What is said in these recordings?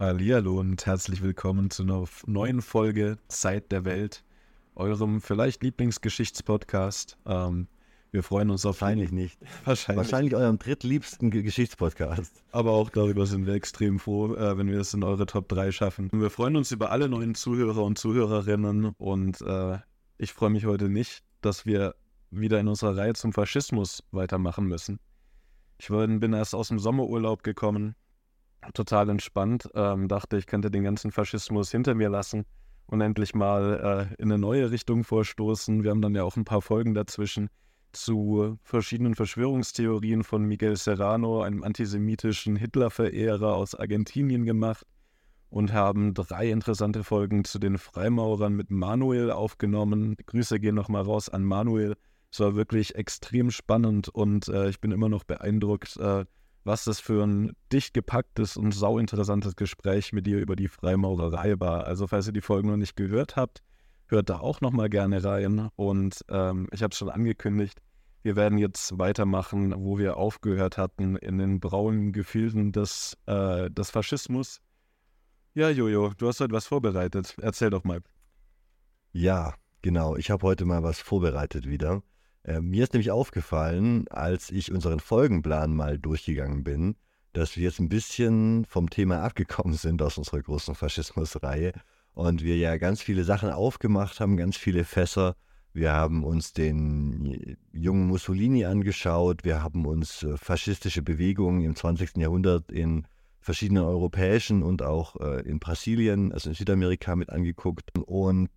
Hallihallo und herzlich willkommen zu einer neuen Folge Zeit der Welt, eurem vielleicht Lieblingsgeschichtspodcast. Ähm, wir freuen uns auf Wahrscheinlich nicht. Wahrscheinlich. Wahrscheinlich eurem drittliebsten Ge- Geschichtspodcast. Aber auch darüber sind wir extrem froh, äh, wenn wir es in eure Top 3 schaffen. Wir freuen uns über alle neuen Zuhörer und Zuhörerinnen und äh, ich freue mich heute nicht, dass wir wieder in unserer Reihe zum Faschismus weitermachen müssen. Ich bin bin erst aus dem Sommerurlaub gekommen, total entspannt, ähm, dachte, ich könnte den ganzen Faschismus hinter mir lassen und endlich mal äh, in eine neue Richtung vorstoßen. Wir haben dann ja auch ein paar Folgen dazwischen zu verschiedenen Verschwörungstheorien von Miguel Serrano, einem antisemitischen Hitlerverehrer aus Argentinien gemacht und haben drei interessante Folgen zu den Freimaurern mit Manuel aufgenommen. Grüße gehen nochmal raus an Manuel. Es war wirklich extrem spannend und äh, ich bin immer noch beeindruckt, äh, was das für ein dicht gepacktes und sauinteressantes Gespräch mit dir über die Freimaurerei war. Also falls ihr die Folgen noch nicht gehört habt, hört da auch nochmal gerne rein. Und ähm, ich habe es schon angekündigt, wir werden jetzt weitermachen, wo wir aufgehört hatten, in den braunen Gefilden des, äh, des Faschismus. Ja, Jojo, du hast heute was vorbereitet. Erzähl doch mal. Ja, genau. Ich habe heute mal was vorbereitet wieder. Äh, mir ist nämlich aufgefallen, als ich unseren Folgenplan mal durchgegangen bin, dass wir jetzt ein bisschen vom Thema abgekommen sind aus unserer großen Faschismusreihe und wir ja ganz viele Sachen aufgemacht haben, ganz viele Fässer. Wir haben uns den jungen Mussolini angeschaut, wir haben uns äh, faschistische Bewegungen im 20. Jahrhundert in verschiedenen europäischen und auch äh, in Brasilien, also in Südamerika mit angeguckt und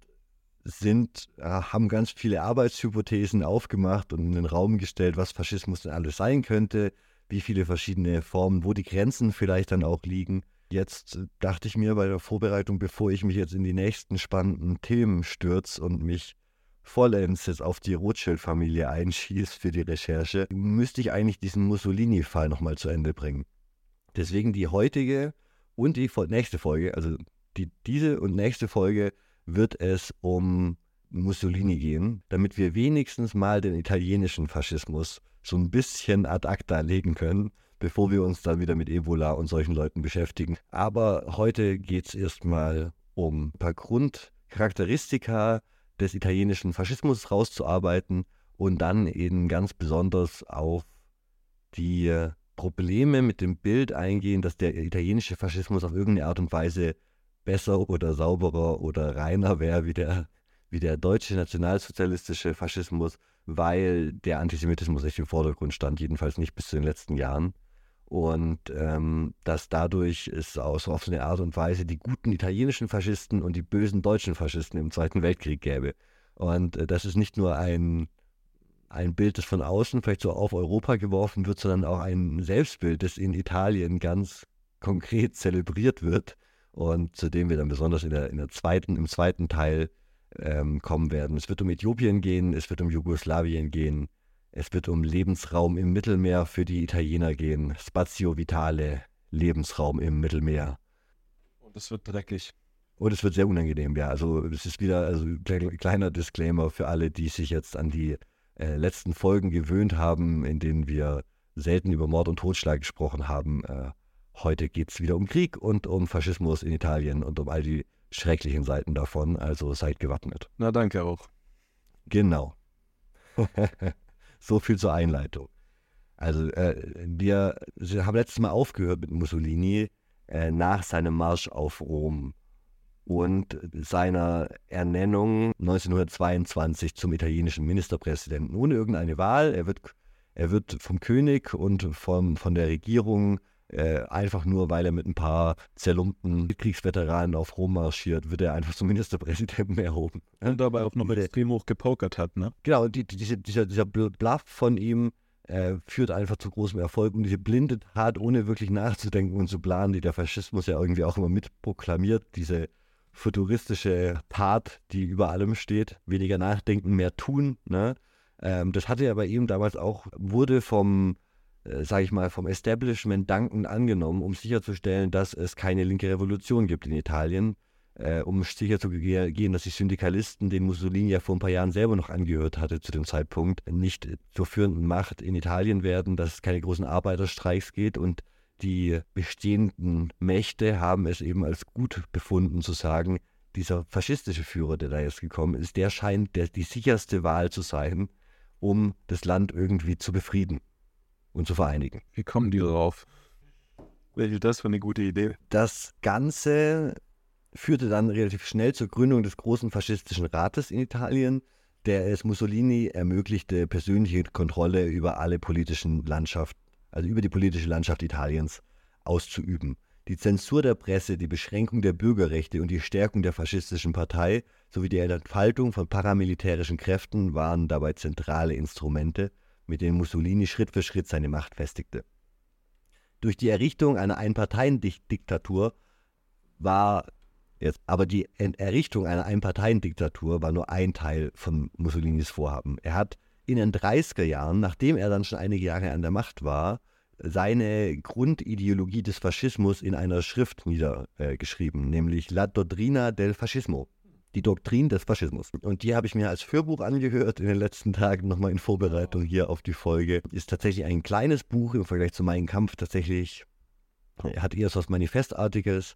sind, äh, haben ganz viele Arbeitshypothesen aufgemacht und in den Raum gestellt, was Faschismus denn alles sein könnte, wie viele verschiedene Formen, wo die Grenzen vielleicht dann auch liegen. Jetzt äh, dachte ich mir bei der Vorbereitung, bevor ich mich jetzt in die nächsten spannenden Themen stürze und mich vollends jetzt auf die Rothschild-Familie einschieße für die Recherche, müsste ich eigentlich diesen Mussolini-Fall nochmal zu Ende bringen. Deswegen die heutige und die nächste Folge, also die, diese und nächste Folge wird es um Mussolini gehen, damit wir wenigstens mal den italienischen Faschismus so ein bisschen ad acta legen können, bevor wir uns dann wieder mit Ebola und solchen Leuten beschäftigen. Aber heute geht es erstmal um ein paar Grundcharakteristika des italienischen Faschismus rauszuarbeiten und dann eben ganz besonders auf die Probleme mit dem Bild eingehen, dass der italienische Faschismus auf irgendeine Art und Weise besser oder sauberer oder reiner wäre wie der, wie der deutsche nationalsozialistische Faschismus, weil der Antisemitismus echt im Vordergrund stand, jedenfalls nicht bis zu den letzten Jahren. Und ähm, dass dadurch es so eine Art und Weise die guten italienischen Faschisten und die bösen deutschen Faschisten im Zweiten Weltkrieg gäbe. Und äh, das ist nicht nur ein, ein Bild, das von außen vielleicht so auf Europa geworfen wird, sondern auch ein Selbstbild, das in Italien ganz konkret zelebriert wird und zu dem wir dann besonders in der, in der zweiten, im zweiten Teil ähm, kommen werden. Es wird um Äthiopien gehen, es wird um Jugoslawien gehen, es wird um Lebensraum im Mittelmeer für die Italiener gehen, Spazio Vitale, Lebensraum im Mittelmeer. Und es wird dreckig. Und es wird sehr unangenehm, ja. Also es ist wieder also kle- kleiner Disclaimer für alle, die sich jetzt an die äh, letzten Folgen gewöhnt haben, in denen wir selten über Mord und Totschlag gesprochen haben. Äh, heute geht es wieder um Krieg und um Faschismus in Italien und um all die schrecklichen Seiten davon. Also seid gewappnet. Na, danke auch. Genau. so viel zur Einleitung. Also äh, wir haben letztes Mal aufgehört mit Mussolini äh, nach seinem Marsch auf Rom und seiner Ernennung 1922 zum italienischen Ministerpräsidenten ohne irgendeine Wahl. Er wird, er wird vom König und vom, von der Regierung äh, einfach nur, weil er mit ein paar zerlumpten Kriegsveteranen auf Rom marschiert, wird er einfach zum Ministerpräsidenten erhoben. Und dabei auch noch Diese- extrem hoch gepokert hat, ne? Genau, die, die- diese, dieser, dieser Bl- Bluff von ihm äh, führt einfach zu großem Erfolg und diese blinde Tat, ohne wirklich nachzudenken und zu planen, die der Faschismus ja irgendwie auch immer mitproklamiert, diese futuristische Tat, die über allem steht, weniger nachdenken, mehr tun, ne? Ähm, das hatte er bei ihm damals auch, wurde vom, sage ich mal, vom Establishment dankend angenommen, um sicherzustellen, dass es keine linke Revolution gibt in Italien, äh, um sicher zu ge- gehen, dass die Syndikalisten, den Mussolini ja vor ein paar Jahren selber noch angehört hatte zu dem Zeitpunkt, nicht zur führenden Macht in Italien werden, dass es keine großen Arbeiterstreiks geht und die bestehenden Mächte haben es eben als gut befunden zu sagen, dieser faschistische Führer, der da jetzt gekommen ist, der scheint der, die sicherste Wahl zu sein, um das Land irgendwie zu befrieden und zu vereinigen. Wie kommen die darauf? Welche das für eine gute Idee? Das Ganze führte dann relativ schnell zur Gründung des großen faschistischen Rates in Italien, der es Mussolini ermöglichte, persönliche Kontrolle über alle politischen Landschaft, also über die politische Landschaft Italiens auszuüben. Die Zensur der Presse, die Beschränkung der Bürgerrechte und die Stärkung der faschistischen Partei sowie die Entfaltung von paramilitärischen Kräften waren dabei zentrale Instrumente, mit denen Mussolini Schritt für Schritt seine Macht festigte. Durch die Errichtung einer Einparteiendiktatur war jetzt, aber die Errichtung einer Einparteiendiktatur war nur ein Teil von Mussolinis Vorhaben. Er hat in den 30er Jahren, nachdem er dann schon einige Jahre an der Macht war, seine Grundideologie des Faschismus in einer Schrift niedergeschrieben, nämlich La Dottrina del Fascismo, die Doktrin des Faschismus. Und die habe ich mir als Hörbuch angehört in den letzten Tagen nochmal in Vorbereitung hier auf die Folge. Ist tatsächlich ein kleines Buch im Vergleich zu meinem Kampf tatsächlich, hat eher so was Manifestartiges.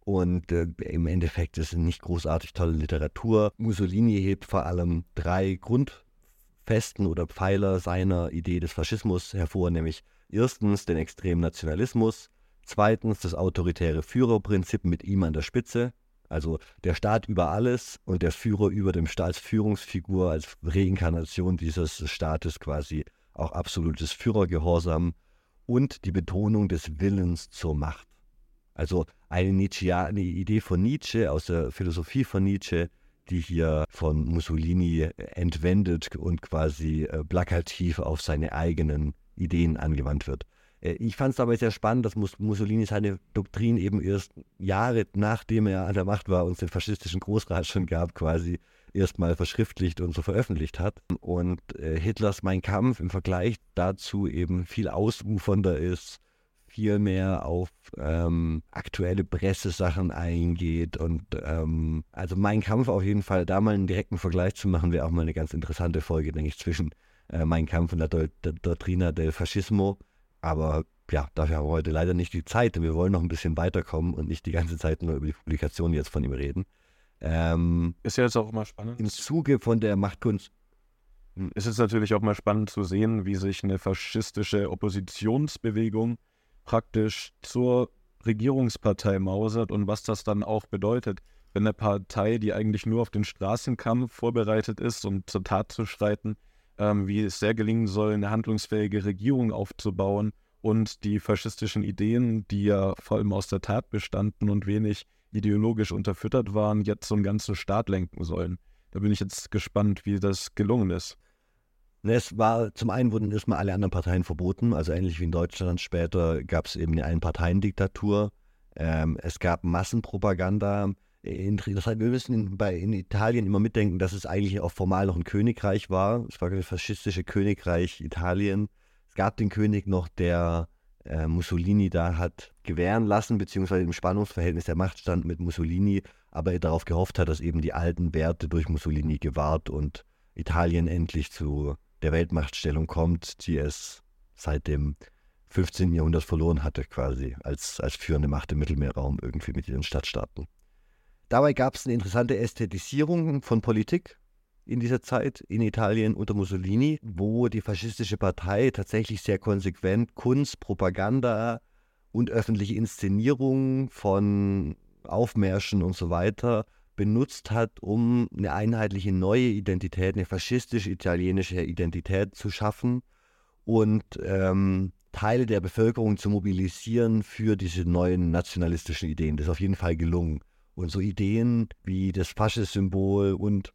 Und äh, im Endeffekt ist es nicht großartig tolle Literatur. Mussolini hebt vor allem drei Grundfesten oder Pfeiler seiner Idee des Faschismus hervor, nämlich Erstens den extremen Nationalismus, zweitens das autoritäre Führerprinzip mit ihm an der Spitze, also der Staat über alles und der Führer über dem Staatsführungsfigur als Reinkarnation dieses Staates quasi auch absolutes Führergehorsam und die Betonung des Willens zur Macht. Also eine, Nietzsche, eine Idee von Nietzsche, aus der Philosophie von Nietzsche, die hier von Mussolini entwendet und quasi äh, plakativ auf seine eigenen Ideen angewandt wird. Äh, ich fand es dabei sehr spannend, dass Mussolini seine Doktrin eben erst Jahre nachdem er an der Macht war und es den faschistischen Großrat schon gab, quasi erstmal verschriftlicht und so veröffentlicht hat. Und äh, Hitlers Mein Kampf im Vergleich dazu eben viel ausufernder ist, viel mehr auf ähm, aktuelle Pressesachen eingeht und ähm, also Mein Kampf auf jeden Fall, da mal einen direkten Vergleich zu machen, wäre auch mal eine ganz interessante Folge, denke ich, zwischen äh, Mein Kampf und der Dottrina del Fascismo. Aber ja, dafür haben wir heute leider nicht die Zeit, denn wir wollen noch ein bisschen weiterkommen und nicht die ganze Zeit nur über die Publikation jetzt von ihm reden. Ähm, ist ja jetzt auch mal spannend. Im Zuge von der Machtkunst. Hm, es ist natürlich auch mal spannend zu sehen, wie sich eine faschistische Oppositionsbewegung praktisch zur Regierungspartei mausert und was das dann auch bedeutet, wenn eine Partei, die eigentlich nur auf den Straßenkampf vorbereitet ist und zur Tat zu schreiten, ähm, wie es sehr gelingen soll, eine handlungsfähige Regierung aufzubauen und die faschistischen Ideen, die ja vor allem aus der Tat bestanden und wenig ideologisch unterfüttert waren, jetzt so einen ganzen Staat lenken sollen. Da bin ich jetzt gespannt, wie das gelungen ist. Es war zum einen wurden erstmal alle anderen Parteien verboten, also ähnlich wie in Deutschland später gab es eben eine Einparteiendiktatur. Ähm, es gab Massenpropaganda, interessant. Wir müssen bei, in Italien immer mitdenken, dass es eigentlich auch formal noch ein Königreich war. Es war das faschistische Königreich Italien. Es gab den König noch, der äh, Mussolini da hat gewähren lassen, beziehungsweise im Spannungsverhältnis der Macht stand mit Mussolini, aber er darauf gehofft hat, dass eben die alten Werte durch Mussolini gewahrt und Italien endlich zu der Weltmachtstellung kommt, die es seit dem 15. Jahrhundert verloren hatte, quasi als, als führende Macht im Mittelmeerraum irgendwie mit ihren Stadtstaaten. Dabei gab es eine interessante Ästhetisierung von Politik in dieser Zeit in Italien unter Mussolini, wo die faschistische Partei tatsächlich sehr konsequent Kunst, Propaganda und öffentliche Inszenierung von Aufmärschen und so weiter benutzt hat, um eine einheitliche neue Identität, eine faschistisch italienische Identität zu schaffen und ähm, Teile der Bevölkerung zu mobilisieren für diese neuen nationalistischen Ideen. Das ist auf jeden Fall gelungen. Und so Ideen wie das Fasche-Symbol und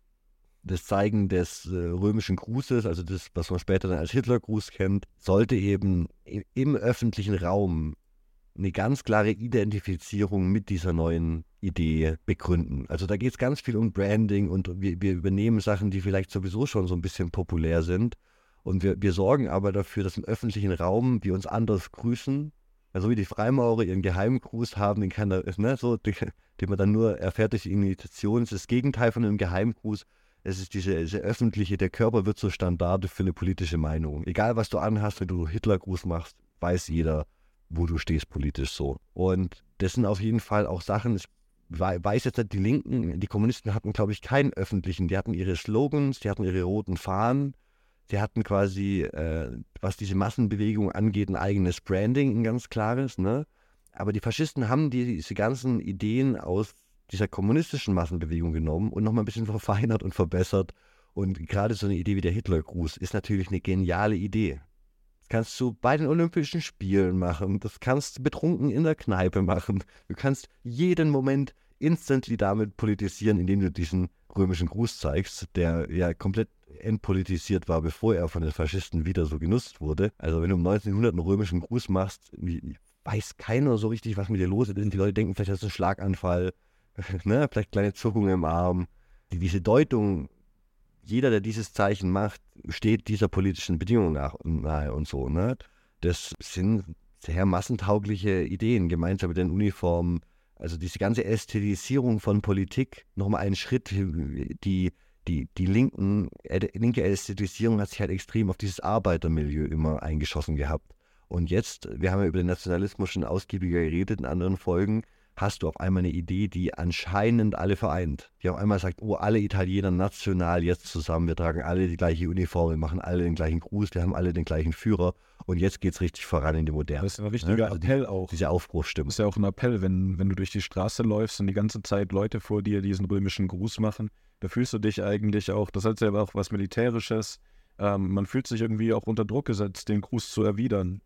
das Zeigen des äh, römischen Grußes, also das, was man später dann als Hitlergruß kennt, sollte eben im öffentlichen Raum eine ganz klare Identifizierung mit dieser neuen Idee begründen. Also da geht es ganz viel um Branding und wir, wir, übernehmen Sachen, die vielleicht sowieso schon so ein bisschen populär sind. Und wir, wir sorgen aber dafür, dass im öffentlichen Raum wir uns anders grüßen, also wie die Freimaurer ihren Geheimgruß haben, den da, ne, so, den, den man dann nur erfährt durch die Imitation. Es ist das Gegenteil von einem Geheimgruß. Es ist diese, diese öffentliche, der Körper wird zur Standard für eine politische Meinung. Egal was du anhast, wenn du Hitlergruß machst, weiß jeder, wo du stehst politisch so. Und das sind auf jeden Fall auch Sachen, ich weiß jetzt die Linken, die Kommunisten hatten, glaube ich, keinen öffentlichen, die hatten ihre Slogans, die hatten ihre roten Fahnen, die hatten quasi, äh, was diese Massenbewegung angeht, ein eigenes Branding, ein ganz klares, ne? Aber die Faschisten haben diese ganzen Ideen aus dieser kommunistischen Massenbewegung genommen und nochmal ein bisschen verfeinert und verbessert. Und gerade so eine Idee wie der Hitlergruß ist natürlich eine geniale Idee. Das kannst du bei den Olympischen Spielen machen, das kannst du betrunken in der Kneipe machen. Du kannst jeden Moment instantly damit politisieren, indem du diesen römischen Gruß zeigst, der ja komplett entpolitisiert war, bevor er von den Faschisten wieder so genutzt wurde. Also wenn du um 1900 einen römischen Gruß machst, weiß keiner so richtig, was mit dir los ist. Die Leute denken vielleicht, das ist ein Schlaganfall, ne? vielleicht kleine Zuckungen im Arm. Die, diese Deutung, jeder, der dieses Zeichen macht, steht dieser politischen Bedingung nach, nahe und so. Ne? Das sind sehr massentaugliche Ideen, gemeinsam mit den Uniformen. Also diese ganze Ästhetisierung von Politik, nochmal einen Schritt, die, die, die linken, äh, linke Ästhetisierung hat sich halt extrem auf dieses Arbeitermilieu immer eingeschossen gehabt. Und jetzt, wir haben ja über den Nationalismus schon ausgiebiger geredet in anderen Folgen, hast du auf einmal eine Idee, die anscheinend alle vereint. Die auf einmal sagt, oh, alle Italiener national jetzt zusammen, wir tragen alle die gleiche Uniform, wir machen alle den gleichen Gruß, wir haben alle den gleichen Führer und jetzt geht es richtig voran in die Moderne. Das ist ein richtiger ja, also Appell auch. Diese Aufbruchstimme. Das ist ja auch ein Appell, wenn, wenn du durch die Straße läufst und die ganze Zeit Leute vor dir diesen römischen Gruß machen, da fühlst du dich eigentlich auch, das hat ja auch was Militärisches, ähm, man fühlt sich irgendwie auch unter Druck gesetzt, den Gruß zu erwidern.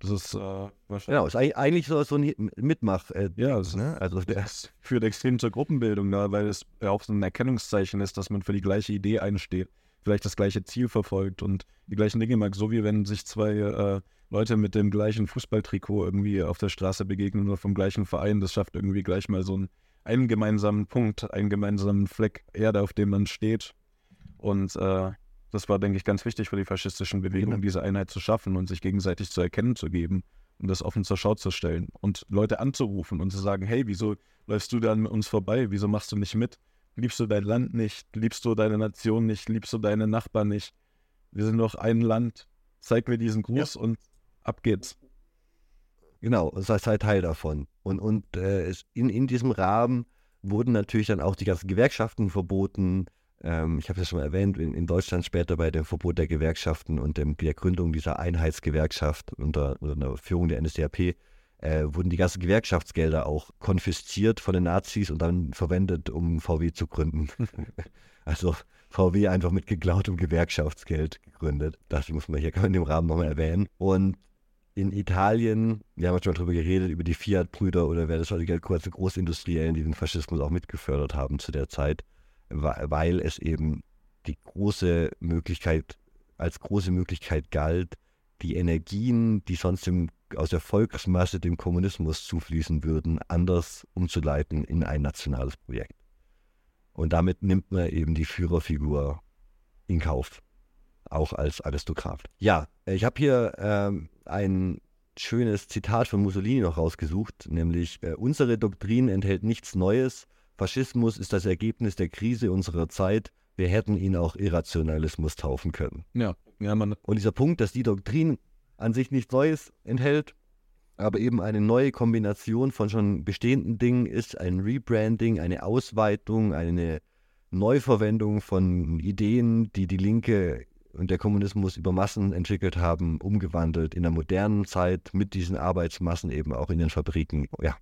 Das ist äh, wahrscheinlich. Genau, ist eigentlich so, so ein Mitmach. Äh, ja, das, ne? also, das führt extrem zur Gruppenbildung, ne? weil es ja auch so ein Erkennungszeichen ist, dass man für die gleiche Idee einsteht, vielleicht das gleiche Ziel verfolgt und die gleichen Dinge mag. So wie wenn sich zwei äh, Leute mit dem gleichen Fußballtrikot irgendwie auf der Straße begegnen oder vom gleichen Verein, das schafft irgendwie gleich mal so einen, einen gemeinsamen Punkt, einen gemeinsamen Fleck Erde, auf dem man steht. Und äh, das war, denke ich, ganz wichtig für die faschistischen Bewegungen, genau. diese Einheit zu schaffen und sich gegenseitig zu erkennen zu geben und das offen zur Schau zu stellen und Leute anzurufen und zu sagen, hey, wieso läufst du da an uns vorbei? Wieso machst du nicht mit? Liebst du dein Land nicht? Liebst du deine Nation nicht? Liebst du deine Nachbarn nicht? Wir sind doch ein Land. Zeig mir diesen Gruß ja. und ab geht's. Genau, sei, sei Teil davon. Und, und äh, in, in diesem Rahmen wurden natürlich dann auch die ganzen Gewerkschaften verboten, ähm, ich habe es ja schon mal erwähnt, in, in, Deutschland später bei dem Verbot der Gewerkschaften und dem, der Gründung dieser Einheitsgewerkschaft unter, unter der Führung der NSDAP äh, wurden die ganzen Gewerkschaftsgelder auch konfisziert von den Nazis und dann verwendet, um VW zu gründen. also VW einfach mit geklautem Gewerkschaftsgeld gegründet. Das muss man hier in dem Rahmen nochmal erwähnen. Und in Italien, wir haben schon mal drüber geredet, über die Fiat-Brüder oder wer das war, die Großindustriellen, die den Faschismus auch mitgefördert haben zu der Zeit weil es eben die große Möglichkeit, als große Möglichkeit galt, die Energien, die sonst im, aus der Volksmasse dem Kommunismus zufließen würden, anders umzuleiten in ein nationales Projekt. Und damit nimmt man eben die Führerfigur in Kauf, auch als Aristokrat. Ja, ich habe hier ähm, ein schönes Zitat von Mussolini noch rausgesucht, nämlich äh, unsere Doktrin enthält nichts Neues, Faschismus ist das Ergebnis der Krise unserer Zeit. Wir hätten ihn auch Irrationalismus taufen können. Ja, ja, man. Und dieser Punkt, dass die Doktrin an sich nichts Neues enthält, aber eben eine neue Kombination von schon bestehenden Dingen ist, ein Rebranding, eine Ausweitung, eine Neuverwendung von Ideen, die die Linke und der Kommunismus über Massen entwickelt haben, umgewandelt in der modernen Zeit mit diesen Arbeitsmassen eben auch in den Fabriken. Ja,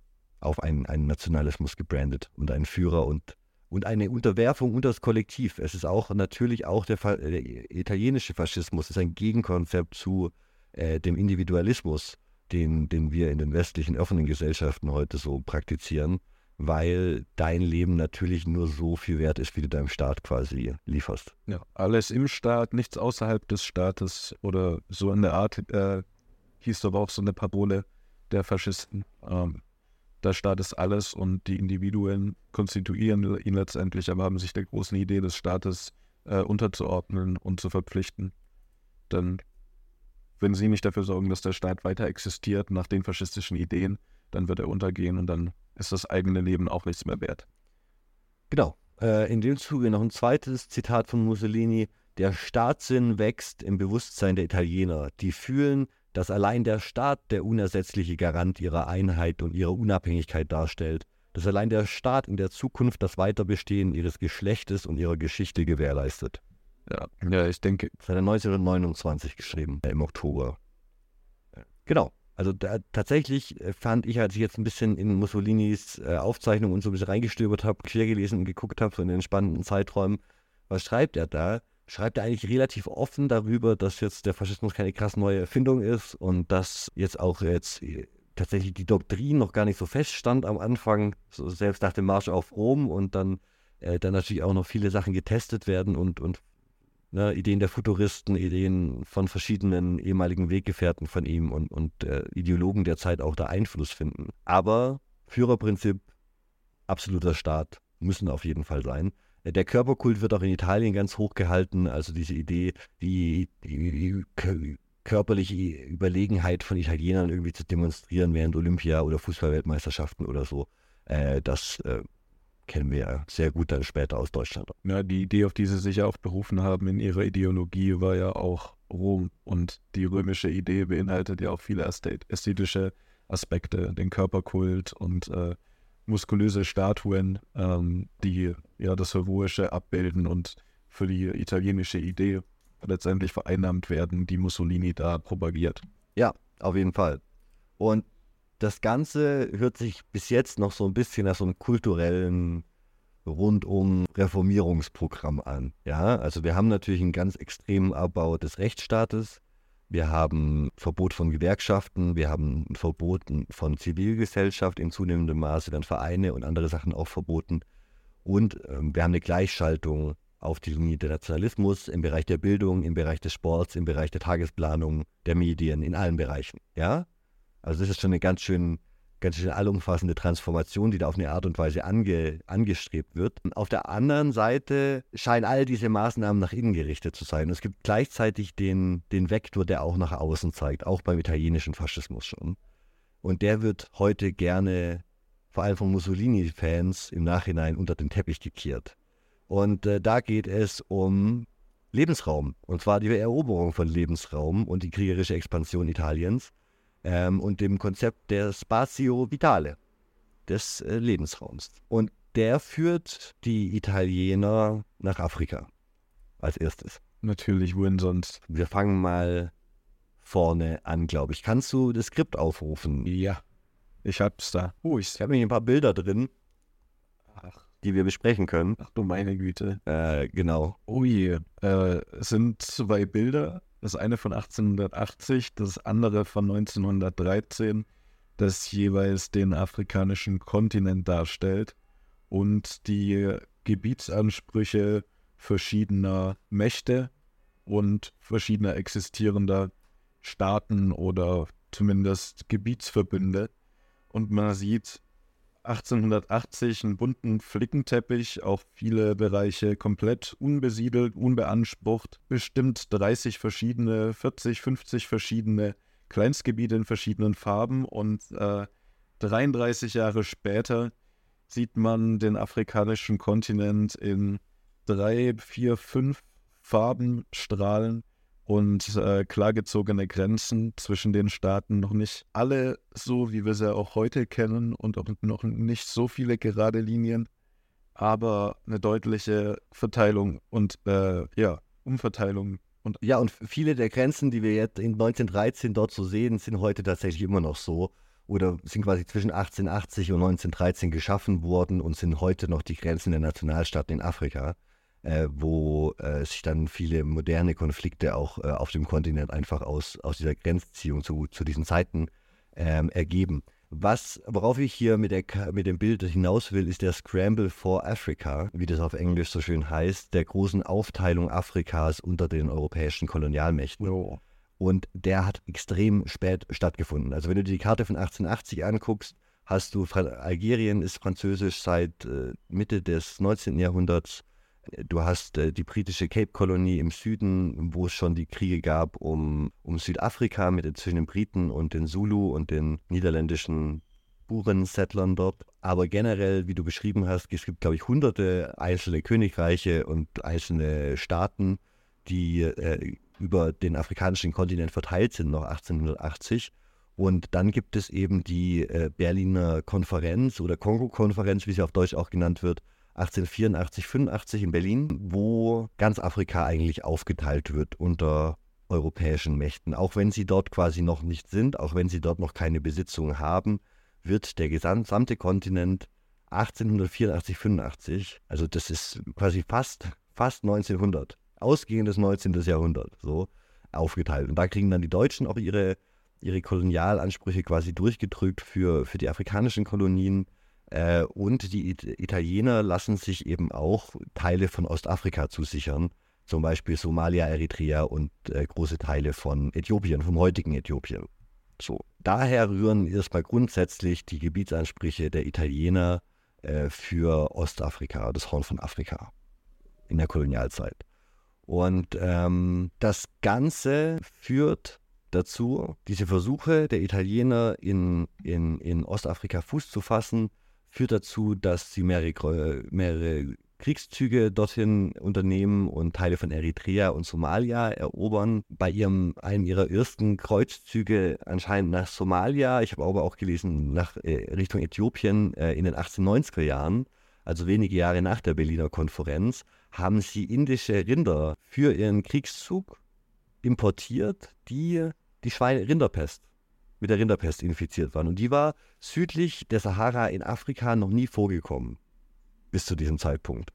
auf einen, einen Nationalismus gebrandet und einen Führer und, und eine Unterwerfung unter das Kollektiv. Es ist auch natürlich auch der, der italienische Faschismus, ist ein Gegenkonzept zu äh, dem Individualismus, den, den wir in den westlichen offenen Gesellschaften heute so praktizieren, weil dein Leben natürlich nur so viel wert ist, wie du deinem Staat quasi lieferst. Ja, alles im Staat, nichts außerhalb des Staates oder so in der Art äh, hieß aber auch so eine Parole der Faschisten. Ähm, der Staat ist alles und die Individuen konstituieren ihn letztendlich, aber haben sich der großen Idee des Staates äh, unterzuordnen und zu verpflichten. Denn wenn sie nicht dafür sorgen, dass der Staat weiter existiert nach den faschistischen Ideen, dann wird er untergehen und dann ist das eigene Leben auch nichts mehr wert. Genau. Äh, in dem Zuge noch ein zweites Zitat von Mussolini. Der Staatssinn wächst im Bewusstsein der Italiener. Die fühlen, dass allein der Staat der unersetzliche Garant ihrer Einheit und ihrer Unabhängigkeit darstellt, dass allein der Staat in der Zukunft das Weiterbestehen ihres Geschlechtes und ihrer Geschichte gewährleistet. Ja, ja ich denke. Das hat er 1929 geschrieben, äh, im Oktober. Genau. Also da, tatsächlich äh, fand ich, als ich jetzt ein bisschen in Mussolinis äh, Aufzeichnung und so ein bisschen reingestöbert habe, quer gelesen und geguckt habe, so in den spannenden Zeiträumen, was schreibt er da? Schreibt er eigentlich relativ offen darüber, dass jetzt der Faschismus keine krass neue Erfindung ist und dass jetzt auch jetzt äh, tatsächlich die Doktrin noch gar nicht so feststand am Anfang, so selbst nach dem Marsch auf Rom und dann, äh, dann natürlich auch noch viele Sachen getestet werden und, und ne, Ideen der Futuristen, Ideen von verschiedenen ehemaligen Weggefährten von ihm und, und äh, Ideologen der Zeit auch da Einfluss finden. Aber Führerprinzip, absoluter Staat, müssen auf jeden Fall sein. Der Körperkult wird auch in Italien ganz hoch gehalten, also diese Idee, die, die, die körperliche Überlegenheit von Italienern irgendwie zu demonstrieren während Olympia- oder Fußballweltmeisterschaften oder so. Äh, das äh, kennen wir ja sehr gut dann später aus Deutschland. Ja, die Idee, auf die sie sich auch berufen haben in ihrer Ideologie, war ja auch Rom. Und die römische Idee beinhaltet ja auch viele ästhetische Aspekte, den Körperkult und äh, muskulöse Statuen, ähm, die ja das Heroische abbilden und für die italienische Idee letztendlich vereinnahmt werden, die Mussolini da propagiert. Ja, auf jeden Fall. Und das Ganze hört sich bis jetzt noch so ein bisschen nach so einem kulturellen rundum Reformierungsprogramm an. Ja, also wir haben natürlich einen ganz extremen Abbau des Rechtsstaates. Wir haben Verbot von Gewerkschaften, wir haben ein Verbot von Zivilgesellschaft in zunehmendem Maße, dann Vereine und andere Sachen auch verboten. Und äh, wir haben eine Gleichschaltung auf die Linie der Nationalismus im Bereich der Bildung, im Bereich des Sports, im Bereich der Tagesplanung, der Medien, in allen Bereichen. Ja, also das ist schon eine ganz schön, ganz schön allumfassende Transformation, die da auf eine Art und Weise ange, angestrebt wird. Auf der anderen Seite scheinen all diese Maßnahmen nach innen gerichtet zu sein. Es gibt gleichzeitig den, den Vektor, der auch nach außen zeigt, auch beim italienischen Faschismus schon. Und der wird heute gerne, vor allem von Mussolini-Fans, im Nachhinein unter den Teppich gekehrt. Und äh, da geht es um Lebensraum. Und zwar die Eroberung von Lebensraum und die kriegerische Expansion Italiens ähm, und dem Konzept der Spazio Vitale, des äh, Lebensraums. Und der führt die Italiener nach Afrika als erstes. Natürlich, wohin sonst? Wir fangen mal vorne an, glaube ich. Kannst du das Skript aufrufen? Ja, ich hab's da. Oh, ich, ich habe nämlich ein paar Bilder drin, Ach. die wir besprechen können. Ach du meine Güte. Äh, genau. Oh je, äh, es sind zwei Bilder das eine von 1880, das andere von 1913, das jeweils den afrikanischen Kontinent darstellt und die Gebietsansprüche verschiedener Mächte und verschiedener existierender Staaten oder zumindest Gebietsverbünde. Und man sieht, 1880 einen bunten Flickenteppich, auch viele Bereiche komplett unbesiedelt, unbeansprucht, bestimmt 30 verschiedene, 40, 50 verschiedene Kleinstgebiete in verschiedenen Farben und äh, 33 Jahre später sieht man den afrikanischen Kontinent in drei, vier, fünf Farben strahlen und äh, klargezogene Grenzen zwischen den Staaten noch nicht alle so, wie wir sie auch heute kennen und auch noch nicht so viele gerade Linien, aber eine deutliche Verteilung und äh, ja, Umverteilung. Und ja, und viele der Grenzen, die wir jetzt in 1913 dort so sehen, sind heute tatsächlich immer noch so oder sind quasi zwischen 1880 und 1913 geschaffen worden und sind heute noch die Grenzen der Nationalstaaten in Afrika äh, wo äh, sich dann viele moderne Konflikte auch äh, auf dem Kontinent einfach aus, aus dieser Grenzziehung zu, zu diesen Zeiten ähm, ergeben. Was, worauf ich hier mit, der, mit dem Bild hinaus will, ist der Scramble for Africa, wie das auf Englisch so schön heißt, der großen Aufteilung Afrikas unter den europäischen Kolonialmächten. Oh. Und der hat extrem spät stattgefunden. Also wenn du die Karte von 1880 anguckst, hast du, Algerien ist französisch seit äh, Mitte des 19. Jahrhunderts, Du hast äh, die britische Cape-Kolonie im Süden, wo es schon die Kriege gab um, um Südafrika mit zwischen den Briten und den Zulu und den niederländischen Burensettlern dort. Aber generell, wie du beschrieben hast, es gibt, glaube ich, hunderte einzelne Königreiche und einzelne Staaten, die äh, über den afrikanischen Kontinent verteilt sind, noch 1880. Und dann gibt es eben die äh, Berliner Konferenz oder Kongo-Konferenz, wie sie auf Deutsch auch genannt wird, 1884, 85 in Berlin, wo ganz Afrika eigentlich aufgeteilt wird unter europäischen Mächten. Auch wenn sie dort quasi noch nicht sind, auch wenn sie dort noch keine Besitzungen haben, wird der gesamte Kontinent 1884, 85, also das ist quasi fast, fast 1900, ausgehendes 19. Jahrhundert, so aufgeteilt. Und da kriegen dann die Deutschen auch ihre, ihre Kolonialansprüche quasi durchgedrückt für, für die afrikanischen Kolonien. Äh, und die It Italiener lassen sich eben auch Teile von Ostafrika zusichern, zum Beispiel Somalia, Eritrea und äh, große Teile von Äthiopien, vom heutigen Äthiopien. So. Daher rühren erstmal grundsätzlich die Gebietsansprüche der Italiener äh, für Ostafrika, das Horn von Afrika in der Kolonialzeit. Und ähm, das Ganze führt dazu, diese Versuche der Italiener in, in, in Ostafrika Fuß zu fassen, führt dazu, dass sie mehrere, mehrere Kriegszüge dorthin unternehmen und Teile von Eritrea und Somalia erobern. Bei ihrem, einem ihrer ersten Kreuzzüge anscheinend nach Somalia, ich habe aber auch gelesen, nach äh, Richtung Äthiopien äh, in den 1890er Jahren, also wenige Jahre nach der Berliner Konferenz, haben sie indische Rinder für ihren Kriegszug importiert, die die Schweine-Rinderpest mit der Rinderpest infiziert waren. Und die war südlich der Sahara in Afrika noch nie vorgekommen bis zu diesem Zeitpunkt.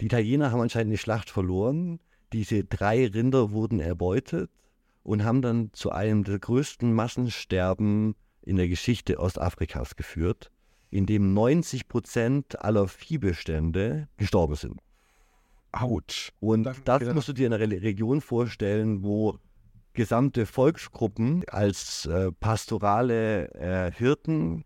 Die Italiener haben anscheinend eine Schlacht verloren. Diese drei Rinder wurden erbeutet und haben dann zu einem der größten Massensterben in der Geschichte Ostafrikas geführt, in dem 90 Prozent aller Viehbestände gestorben sind. Autsch. Und das musst du dir in einer Region vorstellen, wo gesamte Volksgruppen als äh, pastorale äh, Hirten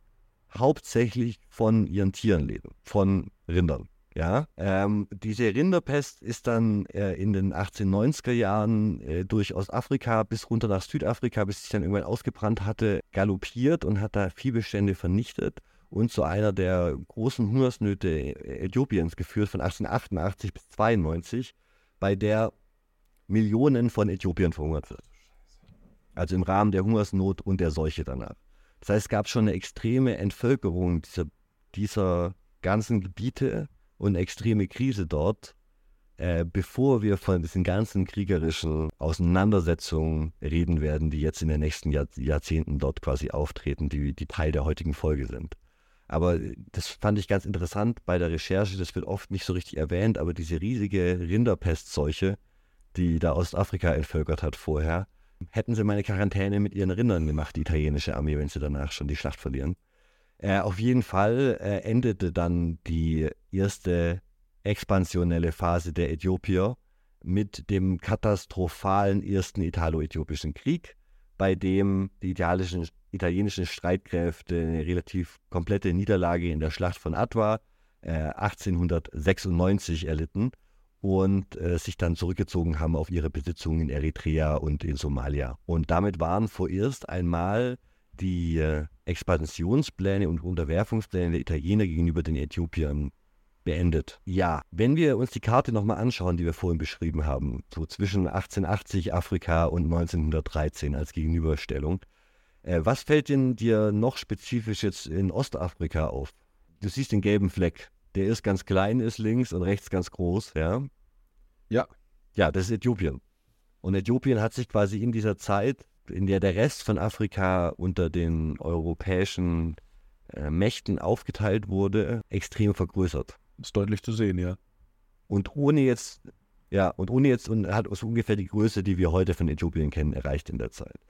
hauptsächlich von ihren Tieren leben, von Rindern. Ja, ähm, diese Rinderpest ist dann äh, in den 1890er Jahren äh, durch Ostafrika bis runter nach Südafrika, bis sich dann irgendwann ausgebrannt hatte, galoppiert und hat da Viehbestände vernichtet und zu einer der großen Hungersnöte Äthiopiens geführt von 1888 bis 92, bei der Millionen von Äthiopien verhungert wird. Also im Rahmen der Hungersnot und der Seuche danach. Das heißt, es gab schon eine extreme Entvölkerung dieser, dieser ganzen Gebiete und eine extreme Krise dort, äh, bevor wir von diesen ganzen kriegerischen Auseinandersetzungen reden werden, die jetzt in den nächsten Jahr, Jahrzehnten dort quasi auftreten, die, die Teil der heutigen Folge sind. Aber das fand ich ganz interessant bei der Recherche, das wird oft nicht so richtig erwähnt, aber diese riesige Rinderpestseuche, die da Ostafrika entvölkert hat vorher, hätten sie meine Quarantäne mit ihren Rindern gemacht, die italienische Armee, wenn sie danach schon die Schlacht verlieren. Äh, auf jeden Fall äh, endete dann die erste expansionelle Phase der Äthiopier mit dem katastrophalen ersten Italo-Äthiopischen Krieg, bei dem die italienischen, italienischen Streitkräfte eine relativ komplette Niederlage in der Schlacht von Adwa äh, 1896 erlitten und äh, sich dann zurückgezogen haben auf ihre Besitzungen in Eritrea und in Somalia. Und damit waren vorerst einmal die äh, Expansionspläne und Unterwerfungspläne der Italiener gegenüber den Äthiopiern beendet. Ja, wenn wir uns die Karte nochmal anschauen, die wir vorhin beschrieben haben, so zwischen 1880 Afrika und 1913 als Gegenüberstellung, äh, was fällt denn dir noch spezifisch jetzt in Ostafrika auf? Du siehst den gelben Fleck. Der ist ganz klein, ist links und rechts ganz groß, ja. Ja. Ja, das ist Äthiopien. Und Äthiopien hat sich quasi in dieser Zeit, in der der Rest von Afrika unter den europäischen äh, Mächten aufgeteilt wurde, extrem vergrößert. Das ist deutlich zu sehen, ja. Und ohne jetzt, ja, und ohne jetzt, und hat so ungefähr die Größe, die wir heute von Äthiopien kennen, erreicht in der Zeit.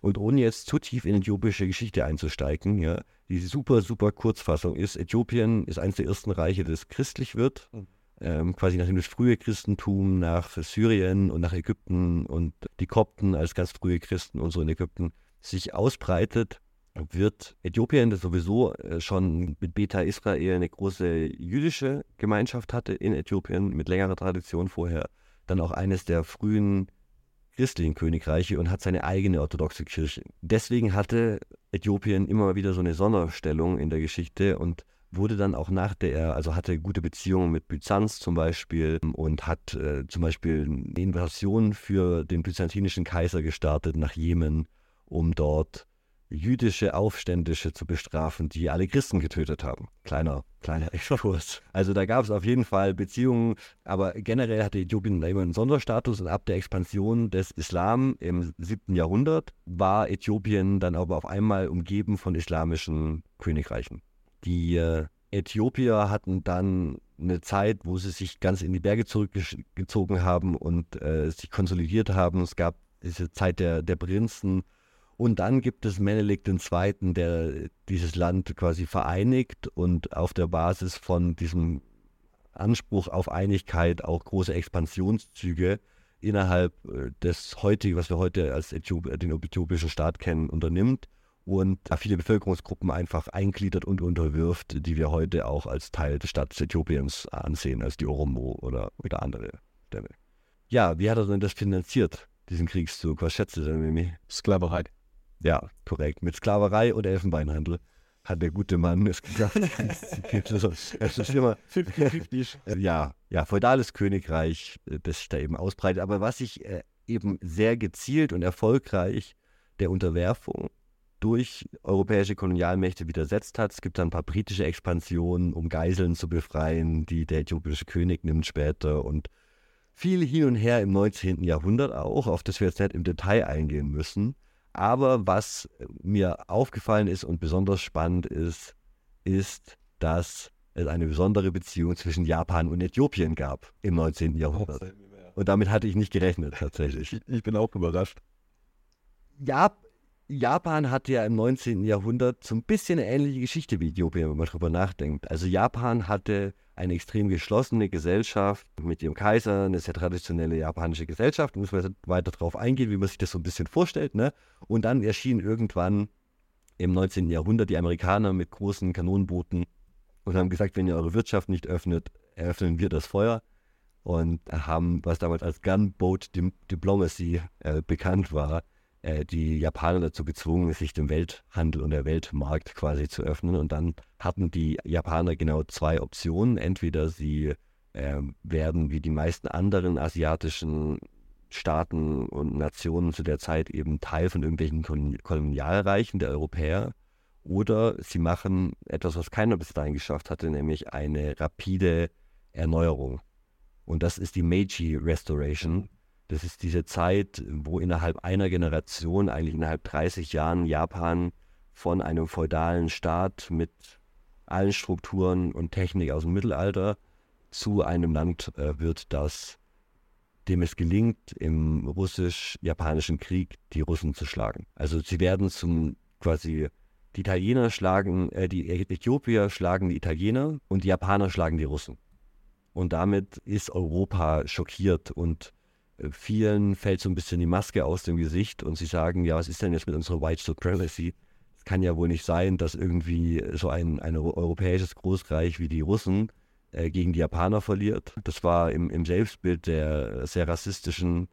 Und ohne jetzt zu tief in äthiopische Geschichte einzusteigen, ja, die super, super Kurzfassung ist, Äthiopien ist eines der ersten Reiche, das christlich wird. Mhm ähm, quasi nachdem das frühe Christentum nach Syrien und nach Ägypten und die Kopten als ganz frühe Christen und so in Ägypten sich ausbreitet, wird Äthiopien, das sowieso äh, schon mit Beta Israel eine große jüdische Gemeinschaft hatte in Äthiopien mit längerer Tradition vorher, dann auch eines der frühen christlichen Königreiche und hat seine eigene orthodoxe Kirche. Deswegen hatte Äthiopien immer wieder so eine Sonderstellung in der Geschichte und wurde dann auch nach der, also hatte gute Beziehungen mit Byzanz zum Beispiel und hat äh, zum Beispiel eine Invasion für den byzantinischen Kaiser gestartet nach Jemen, um dort jüdische Aufständische zu bestrafen, die alle Christen getötet haben. Kleiner, kleiner Exkurs. Also da gab es auf jeden Fall Beziehungen, aber generell hatte Äthiopien immer einen Sonderstatus und ab der Expansion des Islam im 7. Jahrhundert war Äthiopien dann aber auf einmal umgeben von islamischen Königreichen. Die äh, Äthiopier hatten dann eine Zeit, wo sie sich ganz in die Berge zurückgezogen haben und äh, sich konsolidiert haben. Es gab diese Zeit der, der Prinzen. Und dann gibt es Menelik II., der dieses Land quasi vereinigt und auf der Basis von diesem Anspruch auf Einigkeit auch große Expansionszüge innerhalb äh, des heutigen, was wir heute als Äthiop den äthiopischen Staat kennen, unternimmt und viele Bevölkerungsgruppen einfach eingliedert und unterwirft, die wir heute auch als Teil des Staates Äthiopiens ansehen, als die Oromo oder, oder andere Stämme. Ja, wie hat er denn das finanziert, diesen Kriegszug? Was schätzt du denn, Mimi? Sklaverei. Ja, korrekt. Mit Sklaverei und Elfenbeinhandel hat der gute Mann es geschafft. es ist immer, ja, ja, feudales Königreich, äh, das sich da eben ausbreitet. Aber was sich äh, eben sehr gezielt und erfolgreich der Unterwerfung durch europäische Kolonialmächte widersetzt hat. Es gibt dann ein paar britische Expansionen, um Geiseln zu befreien, die der äthiopische König nimmt später und viel hin und her im 19. Jahrhundert auch, auf das wir jetzt nicht im Detail eingehen müssen. Aber was mir aufgefallen ist und besonders spannend ist, ist, dass es eine besondere Beziehung zwischen Japan und Äthiopien gab im 19. Jahrhundert. Und damit hatte ich nicht gerechnet, tatsächlich. Ich bin auch überrascht. Ja, Japan hatte ja im 19. Jahrhundert so ein bisschen eine ähnliche Geschichte wie Äthiopien, wenn man darüber nachdenkt. Also Japan hatte eine extrem geschlossene Gesellschaft mit ihrem Kaiser, eine sehr traditionelle japanische Gesellschaft. Da müssen wir weiter darauf eingehen, wie man sich das so ein bisschen vorstellt. Ne? Und dann erschienen irgendwann im 19. Jahrhundert die Amerikaner mit großen Kanonenbooten und haben gesagt, wenn ihr eure Wirtschaft nicht öffnet, eröffnen wir das Feuer. Und haben, was damals als Gunboat Diplomacy äh, bekannt war, die Japaner dazu gezwungen, sich dem Welthandel und der Weltmarkt quasi zu öffnen. Und dann hatten die Japaner genau zwei Optionen. Entweder sie äh, werden wie die meisten anderen asiatischen Staaten und Nationen zu der Zeit eben Teil von irgendwelchen Kolonialreichen der Europäer. Oder sie machen etwas, was keiner bis dahin geschafft hatte, nämlich eine rapide Erneuerung. Und das ist die Meiji Restoration. Das ist diese Zeit, wo innerhalb einer Generation, eigentlich innerhalb 30 Jahren, Japan von einem feudalen Staat mit allen Strukturen und Technik aus dem Mittelalter zu einem Land äh, wird, das dem es gelingt, im russisch-japanischen Krieg die Russen zu schlagen. Also sie werden zum quasi die Italiener schlagen, äh, die Äthiopier schlagen die Italiener und die Japaner schlagen die Russen. Und damit ist Europa schockiert und vielen fällt so ein bisschen die Maske aus dem Gesicht und sie sagen, ja, was ist denn jetzt mit unserer White Supremacy? Es kann ja wohl nicht sein, dass irgendwie so ein, ein europäisches Großreich wie die Russen äh, gegen die Japaner verliert. Das war im, im Selbstbild der sehr rassistischen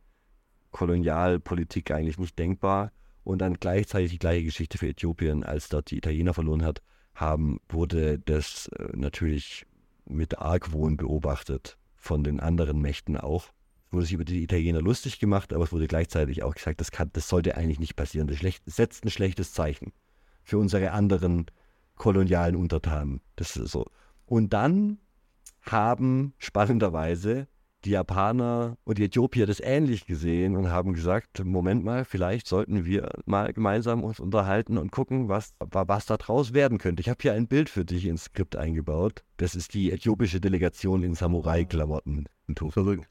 Kolonialpolitik eigentlich nicht denkbar. Und dann gleichzeitig die gleiche Geschichte für Äthiopien, als dort die Italiener verloren hat, haben, wurde das äh, natürlich mit Argwohn beobachtet von den anderen Mächten auch wurde sich über die Italiener lustig gemacht, aber es wurde gleichzeitig auch gesagt, das, kann, das sollte eigentlich nicht passieren. Das schlecht, setzt ein schlechtes Zeichen für unsere anderen kolonialen Untertanen. Das ist so. Und dann haben spannenderweise die Japaner und die Äthiopier das ähnlich gesehen und haben gesagt, Moment mal, vielleicht sollten wir mal gemeinsam uns unterhalten und gucken, was, was da draus werden könnte. Ich habe hier ein Bild für dich ins Skript eingebaut. Das ist die äthiopische Delegation in Samurai-Klamotten. Verrückt.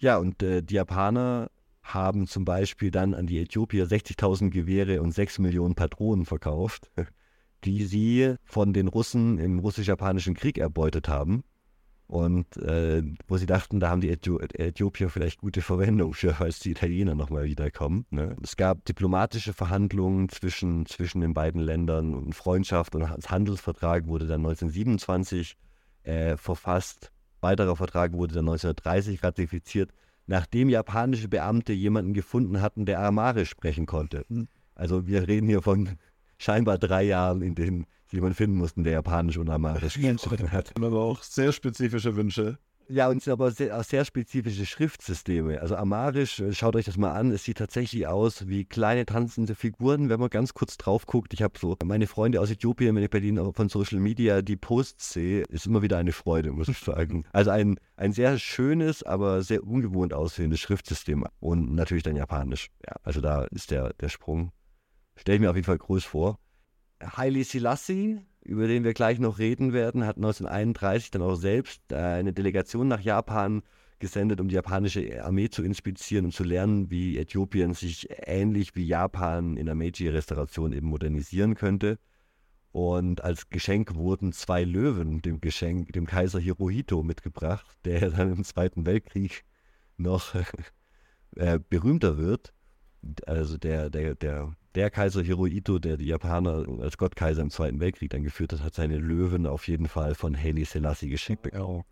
Ja, und äh, die Japaner haben zum Beispiel dann an die Äthiopier 60.000 Gewehre und 6 Millionen Patronen verkauft, die sie von den Russen im russisch-japanischen Krieg erbeutet haben. Und äh, wo sie dachten, da haben die Äthiopier vielleicht gute Verwendung für, falls die Italiener nochmal wiederkommen. Ne? Es gab diplomatische Verhandlungen zwischen, zwischen den beiden Ländern und Freundschaft und Handelsvertrag wurde dann 1927 äh, verfasst weiterer Vertrag wurde dann 1930 ratifiziert, nachdem japanische Beamte jemanden gefunden hatten, der Aramarisch sprechen konnte. Hm. Also wir reden hier von scheinbar drei Jahren, in denen jemanden finden mussten, der Japanisch und Amharisch gesprochen hat. Aber auch sehr spezifische Wünsche. Ja, und es sind aber sehr, auch sehr spezifische Schriftsysteme. Also Amarisch, äh, schaut euch das mal an, es sieht tatsächlich aus wie kleine tanzende Figuren, wenn man ganz kurz drauf guckt. Ich habe so meine Freunde aus Äthiopien, wenn ich bei denen von Social Media die Posts sehe, ist immer wieder eine Freude, muss ich sagen. Also ein, ein sehr schönes, aber sehr ungewohnt aussehendes Schriftsystem und natürlich dann Japanisch. Ja, also da ist der, der Sprung. Stelle ich mir auf jeden Fall groß vor. Haile Selassie, über den wir gleich noch reden werden, hat 1931 dann auch selbst äh, eine Delegation nach Japan gesendet, um die japanische Armee zu inspizieren und zu lernen, wie Äthiopien sich ähnlich wie Japan in der Meiji-Restauration eben modernisieren könnte. Und als Geschenk wurden zwei Löwen dem Geschenk, dem Kaiser Hirohito mitgebracht, der dann im Zweiten Weltkrieg noch äh, berühmter wird. Also der, der, der der Kaiser Hirohito, der die Japaner als Gottkaiser im Zweiten Weltkrieg dann geführt hat, hat seine Löwen auf jeden Fall von Haile Selassie geschickt bekommen.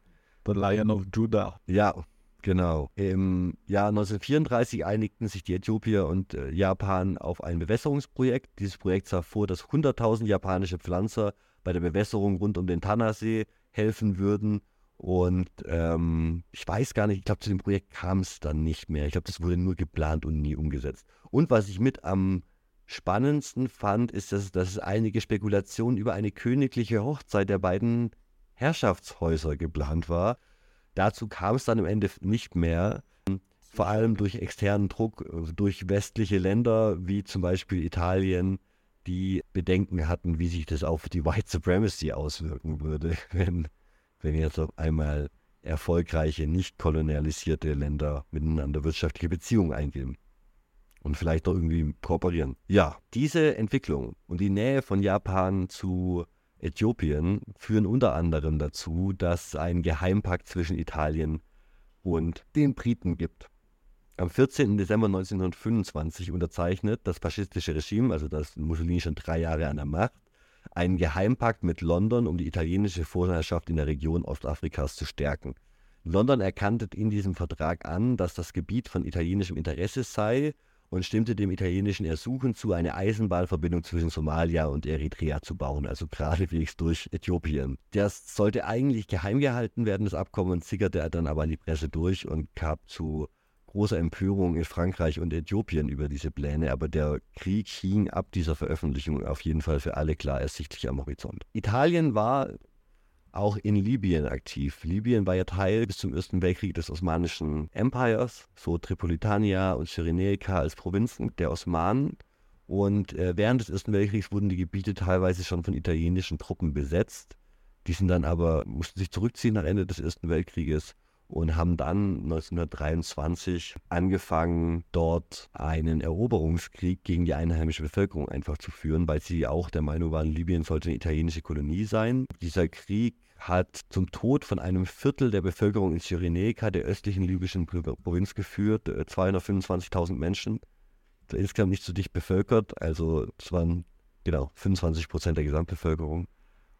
The Lion of Judah. Ja, genau. Im Jahr 1934 einigten sich die Äthiopier und äh, Japan auf ein Bewässerungsprojekt. Dieses Projekt sah vor, dass 100.000 japanische Pflanzer bei der Bewässerung rund um den Tanasee helfen würden. Und ähm, ich weiß gar nicht, ich glaube, zu dem Projekt kam es dann nicht mehr. Ich glaube, das wurde nur geplant und nie umgesetzt. Und was ich mit am spannendsten fand, ist, dass, dass es einige Spekulationen über eine königliche Hochzeit der beiden Herrschaftshäuser geplant war. Dazu kam es dann im Ende nicht mehr, vor allem durch externen Druck durch westliche Länder wie zum Beispiel Italien, die Bedenken hatten, wie sich das auf die White Supremacy auswirken würde, wenn, wenn jetzt auf einmal erfolgreiche, nicht kolonialisierte Länder miteinander wirtschaftliche Beziehungen eingehen und vielleicht auch irgendwie kooperieren. Ja, diese Entwicklung und die Nähe von Japan zu Äthiopien führen unter anderem dazu, dass es einen Geheimpakt zwischen Italien und den Briten gibt. Am 14. Dezember 1925 unterzeichnet das faschistische Regime, also das Mussolini schon drei Jahre an der Macht, einen Geheimpakt mit London, um die italienische Vorherrschaft in der Region Ostafrikas zu stärken. London erkannte in diesem Vertrag an, dass das Gebiet von italienischem Interesse sei und stimmte dem italienischen Ersuchen zu, eine Eisenbahnverbindung zwischen Somalia und Eritrea zu bauen, also geradewegs durch Äthiopien. Das sollte eigentlich geheim gehalten werden, das Abkommen sickerte dann aber an die Presse durch und gab zu großer Empörung in Frankreich und Äthiopien über diese Pläne, aber der Krieg hing ab dieser Veröffentlichung auf jeden Fall für alle klar ersichtlich am Horizont. Italien war auch in Libyen aktiv. Libyen war ja Teil bis zum Ersten Weltkrieg des Osmanischen Empires, so Tripolitania und Cyrenaica als Provinzen der Osmanen. Und äh, während des Ersten Weltkriegs wurden die Gebiete teilweise schon von italienischen Truppen besetzt. Die sind dann aber, mussten sich zurückziehen nach Ende des Ersten Weltkrieges und haben dann 1923 angefangen, dort einen Eroberungskrieg gegen die einheimische Bevölkerung einfach zu führen, weil sie auch der Meinung waren, Libyen sollte eine italienische Kolonie sein. Dieser Krieg hat zum Tod von einem Viertel der Bevölkerung in Cyrenaica, der östlichen libyschen Provinz, geführt. 225.000 äh, Menschen. Insgesamt nicht so dicht bevölkert, also es waren genau 25 Prozent der Gesamtbevölkerung.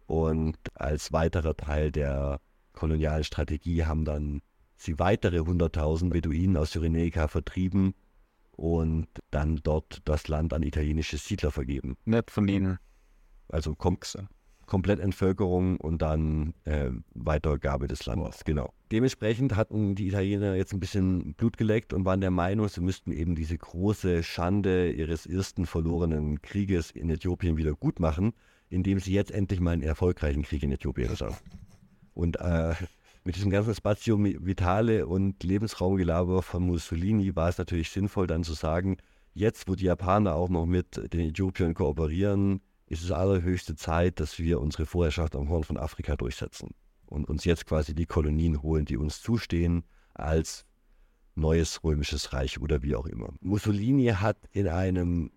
Und als weiterer Teil der kolonialen Strategie haben dann sie weitere 100.000 Beduinen aus Cyrenaica vertrieben und dann dort das Land an italienische Siedler vergeben. Nett von ihnen. Also kom komplett Entvölkerung und dann äh, Weitergabe des Landes. Wow. Genau. Dementsprechend hatten die Italiener jetzt ein bisschen Blut geleckt und waren der Meinung, sie müssten eben diese große Schande ihres ersten verlorenen Krieges in Äthiopien wieder gut machen, indem sie jetzt endlich mal einen erfolgreichen Krieg in Äthiopien schaffen. Und äh, mit diesem ganzen Spazio Vitale und Lebensraumgelaber von Mussolini war es natürlich sinnvoll, dann zu sagen, jetzt, wo die Japaner auch noch mit den Äthiopiern kooperieren, ist es allerhöchste Zeit, dass wir unsere Vorherrschaft am Horn von Afrika durchsetzen und uns jetzt quasi die Kolonien holen, die uns zustehen, als neues römisches Reich oder wie auch immer. Mussolini hat in einem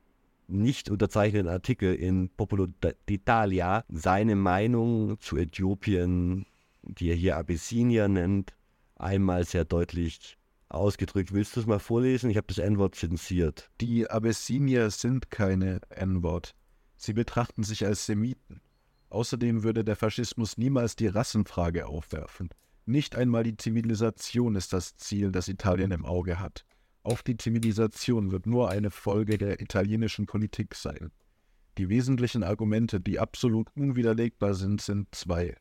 nicht unterzeichneten Artikel in Popolo d'Italia seine Meinung zu Äthiopien die er hier Abyssinia nennt, einmal sehr deutlich ausgedrückt. Willst du es mal vorlesen? Ich habe das N-Wort zensiert. Die Abyssinier sind keine N-Wort. Sie betrachten sich als Semiten. Außerdem würde der Faschismus niemals die Rassenfrage aufwerfen. Nicht einmal die Zivilisation ist das Ziel, das Italien im Auge hat. Auch die Zivilisation wird nur eine Folge der italienischen Politik sein. Die wesentlichen Argumente, die absolut unwiderlegbar sind, sind zwei.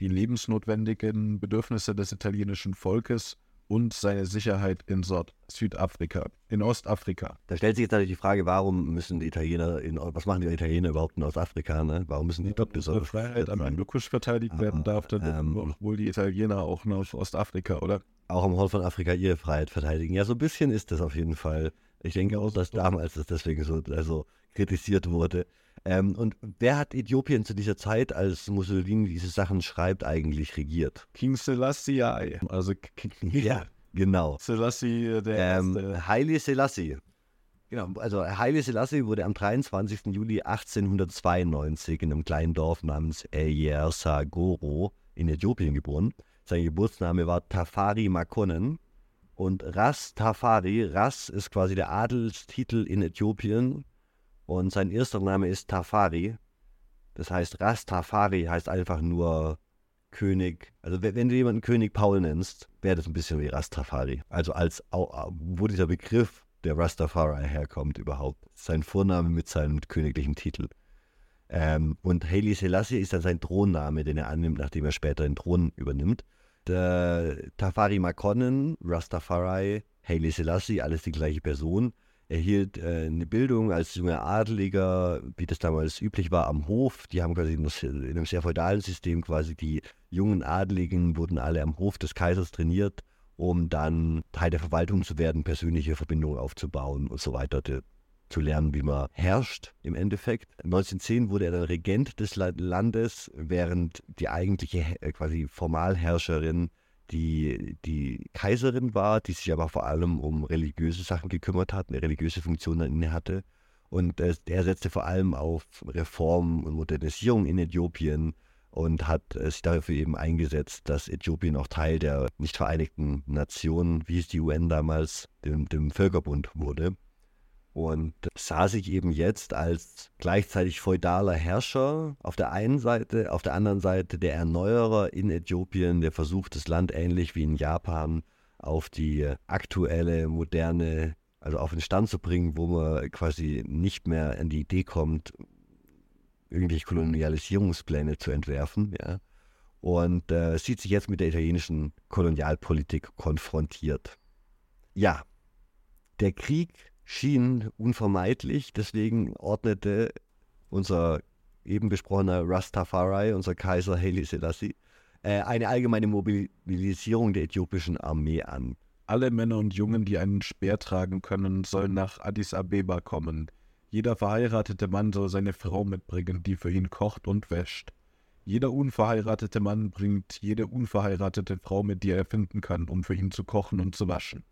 Die lebensnotwendigen Bedürfnisse des italienischen Volkes und seine Sicherheit in Südafrika, in Ostafrika. Da stellt sich jetzt natürlich die Frage, warum müssen die Italiener in was machen die Italiener überhaupt in Ostafrika? Ne? Warum müssen die dort besonders Freiheit am Endukusch verteidigt werden darf, dann ähm, wohl die Italiener auch nach Ostafrika, oder? Auch am Horn von Afrika ihre Freiheit verteidigen. Ja, so ein bisschen ist das auf jeden Fall. Ich denke auch, dass damals das deswegen so also kritisiert wurde. Ähm, und wer hat Äthiopien zu dieser Zeit, als Mussolini diese Sachen schreibt, eigentlich regiert? King Selassie, also ja, genau. Selassie äh, der ähm, erste. Haile Selassie. Genau, also Haile Selassie wurde am 23. Juli 1892 in einem kleinen Dorf namens Eyersa Goro in Äthiopien geboren. Sein Geburtsname war Tafari Makonnen. Und Ras Tafari, Ras ist quasi der Adelstitel in Äthiopien und sein erster Name ist Tafari. Das heißt, Rastafari heißt einfach nur König. Also wenn du jemanden König Paul nennst, wäre das ein bisschen wie Rastafari. Also als wo dieser Begriff der Rastafari herkommt überhaupt. Sein Vorname mit seinem königlichen Titel. Ähm, und Haile Selassie ist dann sein Thronname, den er annimmt, nachdem er später den Thron übernimmt. Der Tafari Makonnen, Rastafari, Haile Selassie, alles die gleiche Person erhielt äh, eine Bildung als junger Adeliger, wie das damals üblich war, am Hof. Die haben quasi in einem sehr feudalen System quasi die jungen Adeligen wurden alle am Hof des Kaisers trainiert, um dann Teil der Verwaltung zu werden, persönliche Verbindungen aufzubauen und so weiter, zu lernen, wie man herrscht im Endeffekt. 1910 wurde er dann Regent des Landes, während die eigentliche äh, quasi Formalherrscherin die, die Kaiserin war, die sich aber vor allem um religiöse Sachen gekümmert hat, eine religiöse Funktion inne hatte. Und äh, er setzte vor allem auf Reform und Modernisierung in Äthiopien und hat äh, sich dafür eben eingesetzt, dass Äthiopien auch Teil der nicht Vereinigten Nationen, wie es die UN damals, dem, dem Völkerbund wurde und sah sich eben jetzt als gleichzeitig feudaler Herrscher auf der einen Seite, auf der anderen Seite der Erneuerer in Äthiopien, der versucht, das Land ähnlich wie in Japan auf die aktuelle, moderne, also auf den Stand zu bringen, wo man quasi nicht mehr an die Idee kommt, irgendwelche Kolonialisierungspläne zu entwerfen, ja. Und äh, sieht sich jetzt mit der italienischen Kolonialpolitik konfrontiert. Ja, der Krieg schien unvermeidlich. Deswegen ordnete unser eben besprochener Rastafari, unser Kaiser Haile Selassie, äh, eine allgemeine Mobilisierung der äthiopischen Armee an. Alle Männer und Jungen, die einen Speer tragen können, sollen nach Addis Abeba kommen. Jeder verheiratete Mann soll seine Frau mitbringen, die für ihn kocht und wäscht. Jeder unverheiratete Mann bringt jede unverheiratete Frau mit, die er finden kann, um für ihn zu kochen und zu waschen.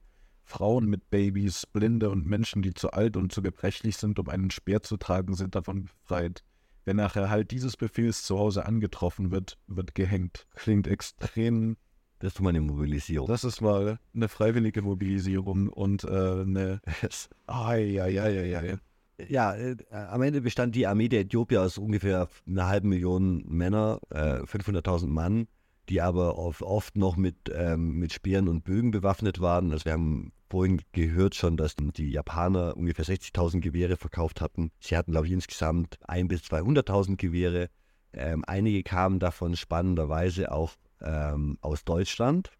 Frauen mit Babys, Blinde und Menschen, die zu alt und zu gebrechlich sind, um einen Speer zu tragen, sind davon befreit. Wer nach Erhalt dieses Befehls zu Hause angetroffen wird, wird gehängt. Klingt extrem. Das ist mal eine Mobilisierung. Das ist mal eine freiwillige Mobilisierung und äh, eine. Ai, ai, ai, ai, Ja, äh, am Ende bestand die Armee der Äthiopier aus ungefähr einer halben Million Männer, äh, 500.000 Mann die aber oft noch mit, ähm, mit Speeren und Bögen bewaffnet waren. Also wir haben vorhin gehört schon, dass die Japaner ungefähr 60.000 Gewehre verkauft hatten. Sie hatten, glaube ich, insgesamt 1 bis 200.000 Gewehre. Ähm, einige kamen davon spannenderweise auch ähm, aus Deutschland.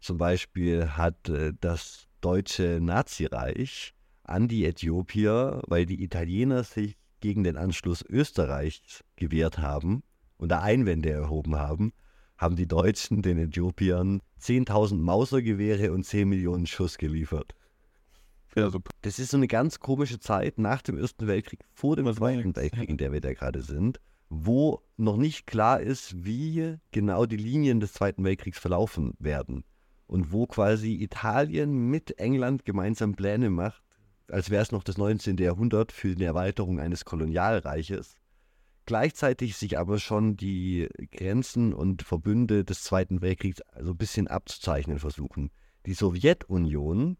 Zum Beispiel hat äh, das deutsche Nazireich an die Äthiopier, weil die Italiener sich gegen den Anschluss Österreichs gewehrt haben und da Einwände erhoben haben, haben die Deutschen den Äthiopiern 10.000 Mausergewehre und 10 Millionen Schuss geliefert. Ja, super. Das ist so eine ganz komische Zeit nach dem Ersten Weltkrieg, vor dem Zweiten Weltkrieg, in der wir da gerade sind, wo noch nicht klar ist, wie genau die Linien des Zweiten Weltkriegs verlaufen werden. Und wo quasi Italien mit England gemeinsam Pläne macht, als wäre es noch das 19. Jahrhundert für die Erweiterung eines Kolonialreiches gleichzeitig sich aber schon die Grenzen und Verbünde des Zweiten Weltkriegs so ein bisschen abzuzeichnen versuchen. Die Sowjetunion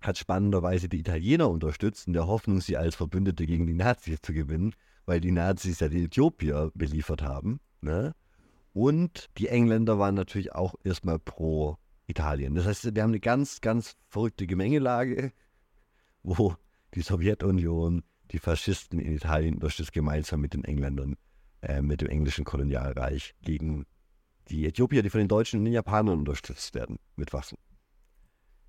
hat spannenderweise die Italiener unterstützt in der Hoffnung, sie als Verbündete gegen die Nazis zu gewinnen, weil die Nazis ja die Äthiopier beliefert haben. Ne? Und die Engländer waren natürlich auch erstmal pro Italien. Das heißt, wir haben eine ganz, ganz verrückte Gemengelage, wo die Sowjetunion die Faschisten in Italien unterstützt, gemeinsam mit den Engländern, äh, mit dem englischen Kolonialreich gegen die Äthiopier, die von den Deutschen und den Japanern unterstützt werden mit Waffen.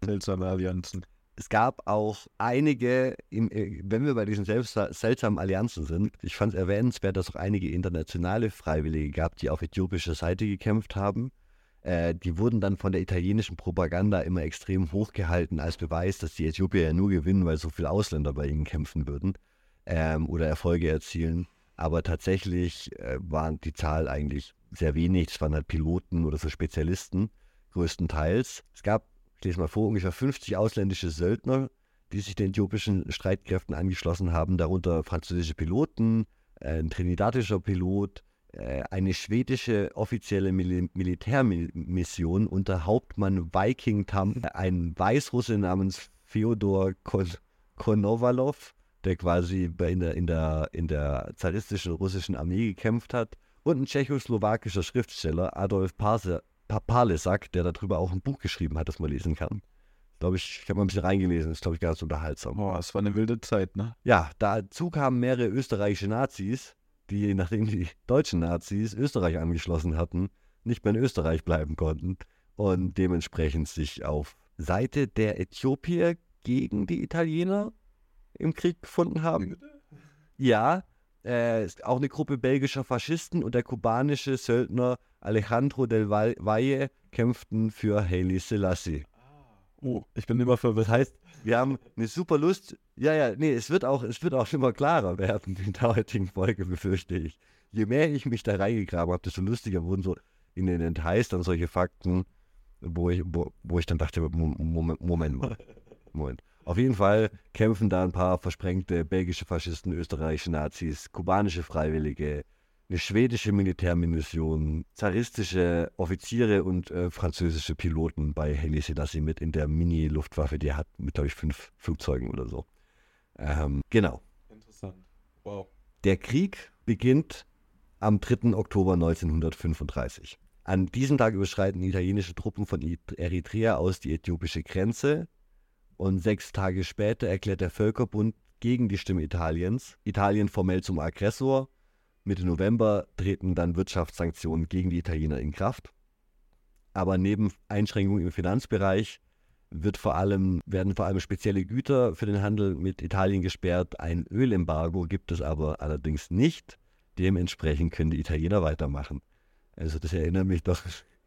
Seltsame Allianzen. Es gab auch einige, äh, wenn wir bei diesen seltsamen Allianzen sind, ich fand es erwähnenswert, dass es auch einige internationale Freiwillige gab, die auf äthiopischer Seite gekämpft haben. Äh, die wurden dann von der italienischen Propaganda immer extrem hochgehalten als Beweis, dass die Äthiopier ja nur gewinnen, weil so viele Ausländer bei ihnen kämpfen würden ähm, oder Erfolge erzielen. Aber tatsächlich äh, waren die Zahl eigentlich sehr wenig. Es waren halt Piloten oder so Spezialisten größtenteils. Es gab, ich mal vor, ungefähr 50 ausländische Söldner, die sich den äthiopischen Streitkräften angeschlossen haben, darunter französische Piloten, äh, ein trinidadischer Pilot, äh, eine schwedische offizielle Mil Militärmission unter Hauptmann Viking Tam, ein Weißrusse namens Fyodor Kon Konovalov, der quasi in der, in, der, in der zaristischen russischen Armee gekämpft hat, und ein tschechoslowakischer Schriftsteller, Adolf Pase, Palesak, der darüber auch ein Buch geschrieben hat, das man lesen kann. Glaube ich, ich habe mal ein bisschen reingelesen, ist, glaube ich, ganz unterhaltsam. Boah, es war eine wilde Zeit, ne? Ja, dazu kamen mehrere österreichische Nazis, die, nachdem die deutschen Nazis Österreich angeschlossen hatten, nicht mehr in Österreich bleiben konnten und dementsprechend sich auf Seite der Äthiopier gegen die Italiener im Krieg gefunden haben. Ja, äh, auch eine Gruppe belgischer Faschisten und der kubanische Söldner Alejandro del Valle kämpften für Haile Selassie. Oh, ich bin immer verwirrt. Das heißt, wir haben eine super Lust. Ja, ja, nee, es wird auch, es wird auch immer klarer werden in der heutigen Folge, befürchte ich. Je mehr ich mich da reingegraben habe, desto lustiger wurden so in den Details dann solche Fakten, wo ich, wo, wo ich dann dachte, Moment, Moment mal. Moment. Auf jeden Fall kämpfen da ein paar versprengte belgische Faschisten, österreichische Nazis, kubanische Freiwillige, eine schwedische Militärmission, zaristische Offiziere und äh, französische Piloten bei Haile Selassie mit in der Mini-Luftwaffe, die hat mit, glaube ich, fünf Flugzeugen oder so. Ähm, genau. Interessant. Wow. Der Krieg beginnt am 3. Oktober 1935. An diesem Tag überschreiten italienische Truppen von Eritrea aus die äthiopische Grenze und sechs Tage später erklärt der Völkerbund gegen die Stimme Italiens Italien formell zum Aggressor Mitte November treten dann Wirtschaftssanktionen gegen die Italiener in Kraft. Aber neben Einschränkungen im Finanzbereich wird vor allem, werden vor allem spezielle Güter für den Handel mit Italien gesperrt. Ein Ölembargo gibt es aber allerdings nicht. Dementsprechend können die Italiener weitermachen. Also das erinnert mich doch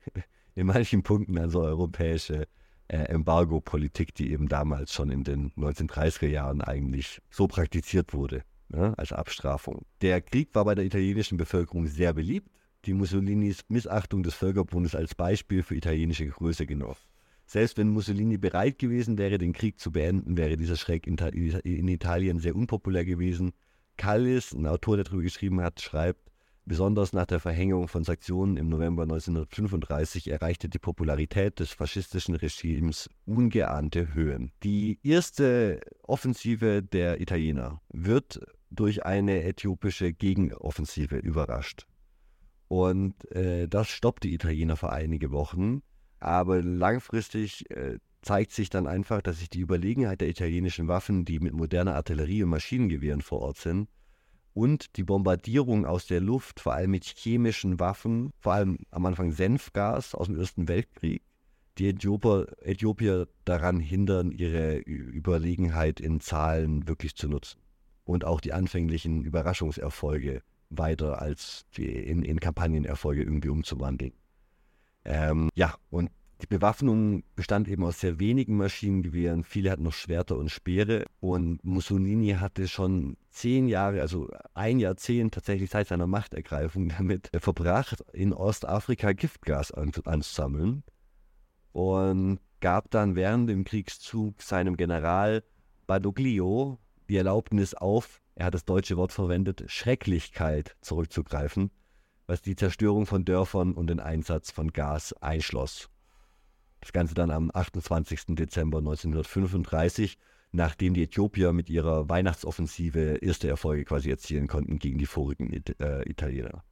in manchen Punkten an so europäische äh, Embargo-Politik, die eben damals schon in den 1930er Jahren eigentlich so praktiziert wurde ne, als Abstrafung. Der Krieg war bei der italienischen Bevölkerung sehr beliebt. Die Mussolinis Missachtung des Völkerbundes als Beispiel für italienische Größe genommen. Selbst wenn Mussolini bereit gewesen wäre, den Krieg zu beenden, wäre dieser Schreck in, in Italien sehr unpopulär gewesen. Callis, ein Autor, der darüber geschrieben hat, schreibt, Besonders nach der Verhängung von Sanktionen im November 1935 erreichte die Popularität des faschistischen Regimes ungeahnte Höhen. Die erste Offensive der Italiener wird durch eine äthiopische Gegenoffensive überrascht. Und äh, das stoppt die Italiener für einige Wochen. Aber langfristig äh, zeigt sich dann einfach, dass sich die Überlegenheit der italienischen Waffen, die mit moderner Artillerie und Maschinengewehren vor Ort sind, und die Bombardierung aus der Luft, vor allem mit chemischen Waffen, vor allem am Anfang Senfgas aus dem Ersten Weltkrieg, die Äthiopier, Äthiopier daran hindern, ihre Überlegenheit in Zahlen wirklich zu nutzen und auch die anfänglichen Überraschungserfolge weiter als in, in Kampagnenerfolge irgendwie umzuwandeln. Ähm, ja, und die Bewaffnung bestand eben aus sehr wenigen Maschinengewehren. Viele hatten noch Schwerter und Speere. Und Mussolini hatte schon zehn Jahre, also ein Jahrzehnt tatsächlich seit seiner Machtergreifung damit verbracht, in Ostafrika Giftgas anzusammeln. Und gab dann während dem Kriegszug seinem General Badoglio die Erlaubnis auf, er hat das deutsche Wort verwendet, Schrecklichkeit zurückzugreifen, was die Zerstörung von Dörfern und den Einsatz von Gas einschloss. Das Ganze dann am 28. Dezember 1935, nachdem die Äthiopier mit ihrer Weihnachtsoffensive erste Erfolge quasi erzielen konnten gegen die vorigen It äh, Italiener.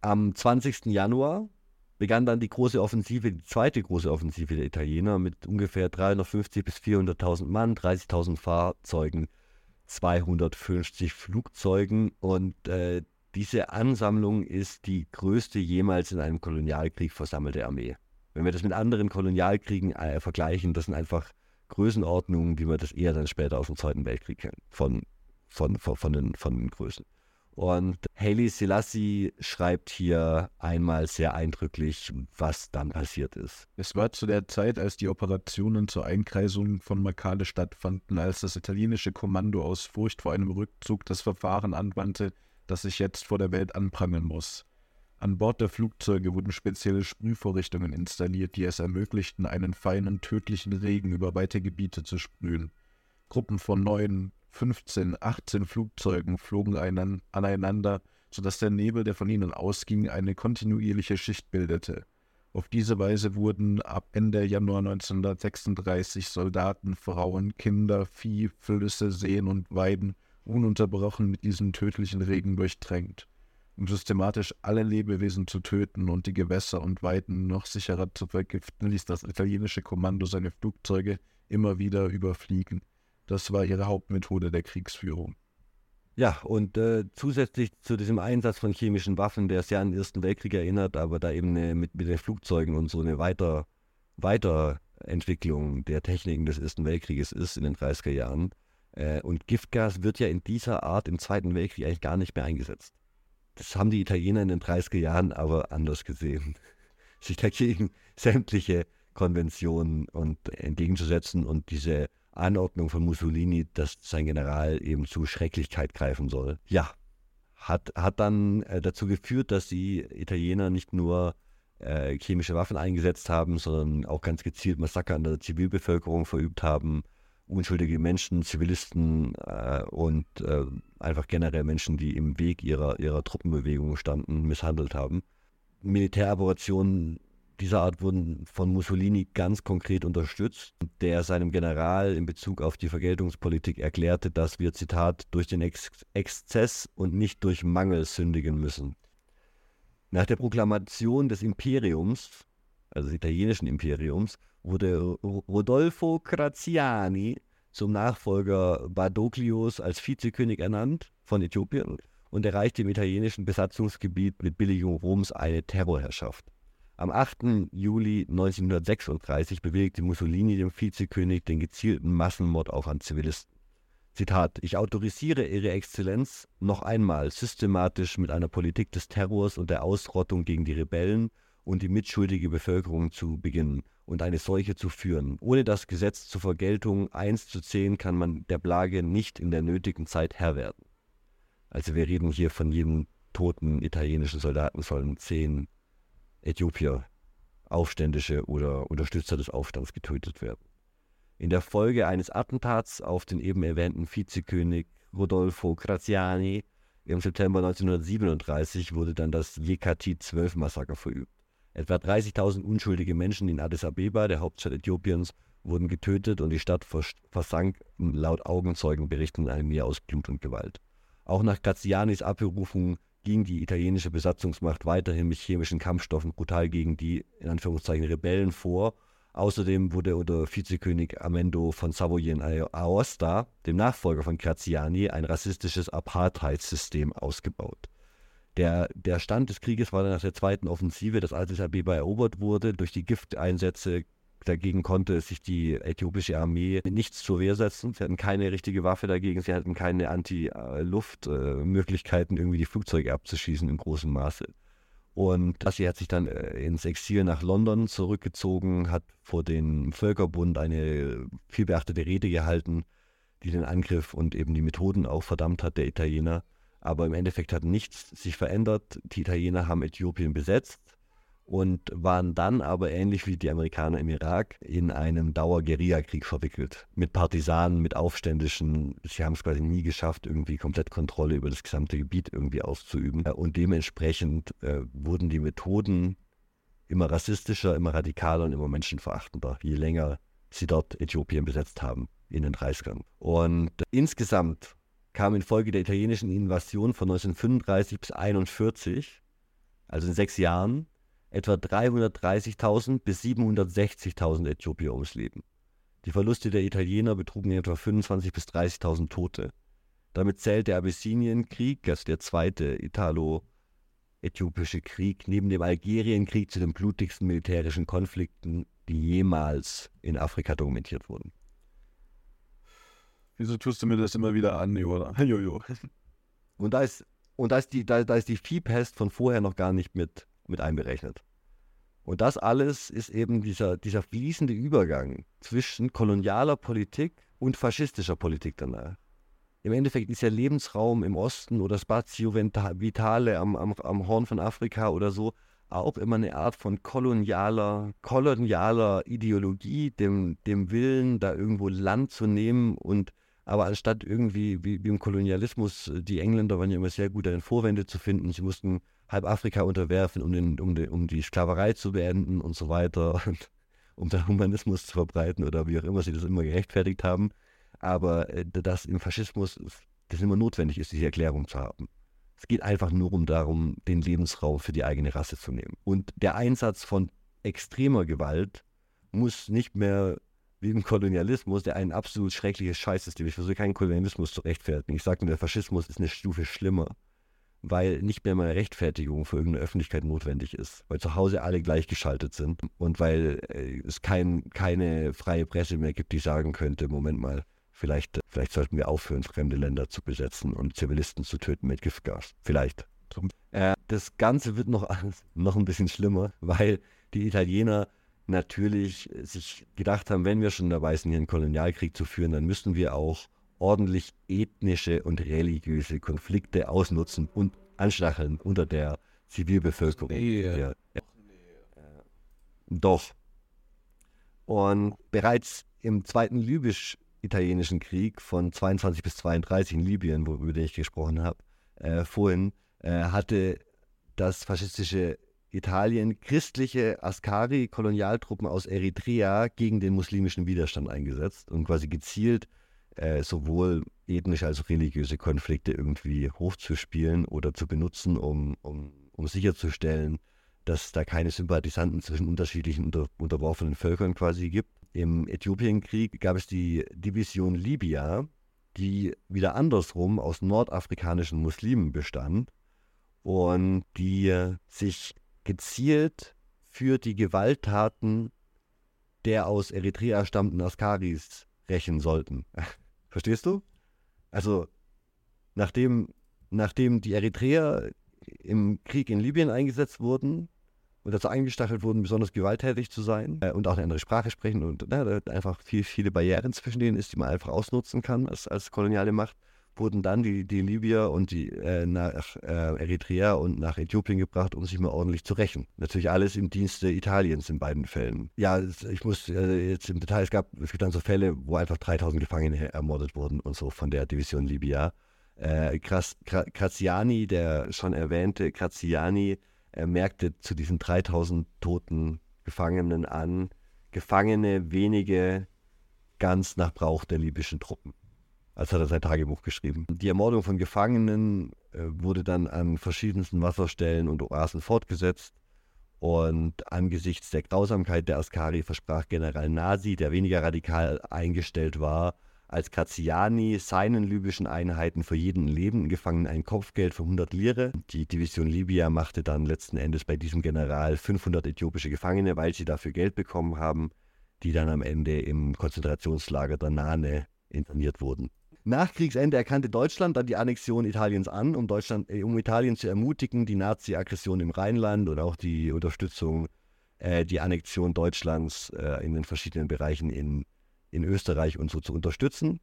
Am 20. Januar begann dann die große Offensive, die zweite große Offensive der Italiener mit ungefähr 350 bis 400.000 Mann, 30.000 Fahrzeugen, 250 Flugzeugen und äh, diese Ansammlung ist die größte jemals in einem Kolonialkrieg versammelte Armee. Wenn wir das mit anderen Kolonialkriegen äh, vergleichen, das sind einfach Größenordnungen, wie wir das eher dann später aus dem Zweiten Weltkrieg kennen, von, von, von, von, den, von den Größen. Und Haile Selassie schreibt hier einmal sehr eindrücklich, was dann passiert ist. Es war zu der Zeit, als die Operationen zur Einkreisung von Makale stattfanden, als das italienische Kommando aus Furcht vor einem Rückzug das Verfahren anwandte, das sich jetzt vor der Welt anprangern muss. An Bord der Flugzeuge wurden spezielle Sprühvorrichtungen installiert, die es ermöglichten, einen feinen, tödlichen Regen über weite Gebiete zu sprühen. Gruppen von neun, 15, 18 Flugzeugen flogen einen, aneinander, sodass der Nebel, der von ihnen ausging, eine kontinuierliche Schicht bildete. Auf diese Weise wurden ab Ende Januar 1936 Soldaten, Frauen, Kinder, Vieh, Flüsse, Seen und Weiden ununterbrochen mit diesem tödlichen Regen durchtränkt. Um systematisch alle Lebewesen zu töten und die Gewässer und Weiden noch sicherer zu vergiften, ließ das italienische Kommando seine Flugzeuge immer wieder überfliegen. Das war ihre Hauptmethode der Kriegsführung. Ja, und äh, zusätzlich zu diesem Einsatz von chemischen Waffen, der sehr an den Ersten Weltkrieg erinnert, aber da eben eine, mit, mit den Flugzeugen und so eine Weiter, Weiterentwicklung der Techniken des Ersten Weltkrieges ist in den 30er Jahren. Äh, und Giftgas wird ja in dieser Art im Zweiten Weltkrieg eigentlich gar nicht mehr eingesetzt. Das haben die Italiener in den 30er Jahren aber anders gesehen. Sich dagegen sämtliche Konventionen und entgegenzusetzen und diese Anordnung von Mussolini, dass sein General eben zu Schrecklichkeit greifen soll. Ja, hat, hat dann äh, dazu geführt, dass die Italiener nicht nur äh, chemische Waffen eingesetzt haben, sondern auch ganz gezielt Massaker an der Zivilbevölkerung verübt haben, unschuldige Menschen, Zivilisten äh, und äh, einfach generell Menschen, die im Weg ihrer, ihrer Truppenbewegung standen, misshandelt haben. Militäroperationen dieser Art wurden von Mussolini ganz konkret unterstützt, der seinem General in Bezug auf die Vergeltungspolitik erklärte, dass wir, Zitat, durch den Ex Exzess und nicht durch Mangel sündigen müssen. Nach der Proklamation des Imperiums, also des italienischen Imperiums, wurde Rodolfo Graziani zum Nachfolger Badoglios als Vizekönig ernannt von Äthiopien und erreichte im italienischen Besatzungsgebiet mit Billigung Roms eine Terrorherrschaft. Am 8. Juli 1936 bewilligte Mussolini dem Vizekönig den gezielten Massenmord auf an Zivilisten. Zitat, ich autorisiere Ihre Exzellenz noch einmal systematisch mit einer Politik des Terrors und der Ausrottung gegen die Rebellen und die mitschuldige Bevölkerung zu beginnen und eine solche zu führen. Ohne das Gesetz zur Vergeltung 1 zu 10 kann man der Plage nicht in der nötigen Zeit Herr werden. Also wir reden hier von jedem toten italienischen Soldaten sollen 10 Äthiopier, Aufständische oder Unterstützer des Aufstands getötet werden. In der Folge eines Attentats auf den eben erwähnten Vizekönig Rodolfo Graziani im September 1937 wurde dann das Yekati-12-Massaker verübt. Etwa 30.000 unschuldige Menschen in Addis Abeba, der Hauptstadt Äthiopiens, wurden getötet und die Stadt versank laut Augenzeugenberichten in einem Meer aus Blut und Gewalt. Auch nach Grazianis Abberufung ging die italienische Besatzungsmacht weiterhin mit chemischen Kampfstoffen brutal gegen die, in Anführungszeichen, Rebellen vor. Außerdem wurde unter Vizekönig Amendo von Savoyen Aosta, dem Nachfolger von Graziani, ein rassistisches Apartheidssystem ausgebaut. Der, der Stand des Krieges war dann nach der zweiten Offensive, dass Addis Abeba erobert wurde. Durch die Gifteinsätze Dagegen konnte sich die äthiopische Armee nichts zur Wehr setzen. Sie hatten keine richtige Waffe dagegen, sie hatten keine Anti-Luft-Möglichkeiten, irgendwie die Flugzeuge abzuschießen in großem Maße. Und Lassie hat sich dann äh, ins Exil nach London zurückgezogen, hat vor dem Völkerbund eine vielbeachtete Rede gehalten, die den Angriff und eben die Methoden auch verdammt hat der Italiener. Aber im Endeffekt hat nichts sich verändert. Die Italiener haben Äthiopien besetzt und waren dann aber ähnlich wie die Amerikaner im Irak in einem Dauer-Guerilla-Krieg verwickelt. Mit Partisanen, mit Aufständischen. Sie haben es quasi nie geschafft, irgendwie komplett Kontrolle über das gesamte Gebiet irgendwie auszuüben. Und dementsprechend äh, wurden die Methoden immer rassistischer, immer radikaler und immer menschenverachtender, je länger sie dort Äthiopien besetzt haben in den 30ern. Und insgesamt kam infolge der italienischen Invasion von 1935 bis 1941, also in sechs Jahren, etwa 330.000 bis 760.000 Äthiopier ums Leben. Die Verluste der Italiener betrugen etwa 25.000 bis 30.000 Tote. Damit zählt der Abyssinienkrieg, also der zweite Italo-Äthiopische Krieg, neben dem Algerienkrieg zu den blutigsten militärischen Konflikten, die jemals in Afrika dokumentiert wurden. Wieso tust du mir das immer wieder an, Jola? Jojo. Und da ist, und da ist die, da, da ist die Viehpest von vorher noch gar nicht mit, mit einberechnet. Und das alles ist eben dieser, dieser fließende Übergang zwischen kolonialer Politik und faschistischer Politik danach. Im Endeffekt ist ja Lebensraum im Osten oder Spazio Vitale am, am, am Horn von Afrika oder so auch immer eine Art von kolonialer, kolonialer Ideologie, dem, dem Willen, da irgendwo Land zu nehmen und aber anstatt irgendwie wie, wie im Kolonialismus, die Engländer waren ja immer sehr gut darin, Vorwände zu finden. Sie mussten halb Afrika unterwerfen, um, den, um, den, um die Sklaverei zu beenden und so weiter, und um den Humanismus zu verbreiten oder wie auch immer sie das immer gerechtfertigt haben. Aber äh, dass im Faschismus das immer notwendig ist, diese Erklärung zu haben. Es geht einfach nur um darum, den Lebensraum für die eigene Rasse zu nehmen. Und der Einsatz von extremer Gewalt muss nicht mehr wie im Kolonialismus, der ein absolut schreckliches Scheiß ist. Ich versuche keinen Kolonialismus zu rechtfertigen. Ich sage nur, der Faschismus ist eine Stufe schlimmer, weil nicht mehr mal Rechtfertigung für irgendeine Öffentlichkeit notwendig ist, weil zu Hause alle gleichgeschaltet sind und weil äh, es kein, keine freie Presse mehr gibt, die sagen könnte, Moment mal, Vielleicht, vielleicht sollten wir aufhören, fremde Länder zu besetzen und Zivilisten zu töten mit Giftgas. Vielleicht. Äh, das Ganze wird noch, noch ein bisschen schlimmer, weil die Italiener natürlich sich gedacht haben, wenn wir schon dabei sind, hier einen Kolonialkrieg zu führen, dann müssen wir auch ordentlich ethnische und religiöse Konflikte ausnutzen und anstacheln unter der Zivilbevölkerung. Nee. Der, äh, doch. Und bereits im zweiten Libysch italienischen Krieg von 22 bis 32 in Libyen, worüber ich gesprochen habe, äh, vorhin, äh, hatte das faschistische Italien christliche Askari-Kolonialtruppen aus Eritrea gegen den muslimischen Widerstand eingesetzt und quasi gezielt äh, sowohl ethnische als auch religiöse Konflikte irgendwie hochzuspielen oder zu benutzen, um, um, um sicherzustellen, dass da keine Sympathisanten zwischen unterschiedlichen unter, unterworfenen Völkern quasi gibt. Im Äthiopienkrieg gab es die Division Libya, die wieder andersrum aus nordafrikanischen Muslimen bestand und die sich gezielt für die Gewalttaten der aus Eritrea stammenden Askaris rächen sollten. Verstehst du? Also, nachdem, nachdem die Eritreer im Krieg in Libyen eingesetzt wurden, und dazu eingestachelt wurden, besonders gewalttätig zu sein äh, und auch eine andere Sprache sprechen und äh, einfach viel, viele Barrieren zwischen denen ist, die man einfach ausnutzen kann als, als koloniale Macht, wurden dann die, die Libyer und die äh, nach äh, Eritrea und nach Äthiopien gebracht, um sich mal ordentlich zu rächen. Natürlich alles im Dienste Italiens in beiden Fällen. Ja, ich muss äh, jetzt im Detail, es gab, es gibt dann so Fälle, wo einfach 3000 Gefangene ermordet wurden und so von der Division Libya. Äh, Graziani, der schon erwähnte Graziani, er merkte zu diesen 3000 toten Gefangenen an, Gefangene wenige ganz nach Brauch der libyschen Truppen. Als hat er sein Tagebuch geschrieben. Die Ermordung von Gefangenen äh, wurde dann an verschiedensten Wasserstellen und Oasen fortgesetzt. Und angesichts der Grausamkeit der Askari versprach General Nasi, der weniger radikal eingestellt war, als Graziani seinen libyschen Einheiten für jeden lebenden Gefangenen ein Kopfgeld von 100 Lire. Die Division Libya machte dann letzten Endes bei diesem General 500 äthiopische Gefangene, weil sie dafür Geld bekommen haben, die dann am Ende im Konzentrationslager der Nane interniert wurden. Nach Kriegsende erkannte Deutschland dann die Annexion Italiens an, um, Deutschland, äh, um Italien zu ermutigen, die Nazi-Aggression im Rheinland und auch die Unterstützung, äh, die Annexion Deutschlands äh, in den verschiedenen Bereichen in in Österreich und so zu unterstützen.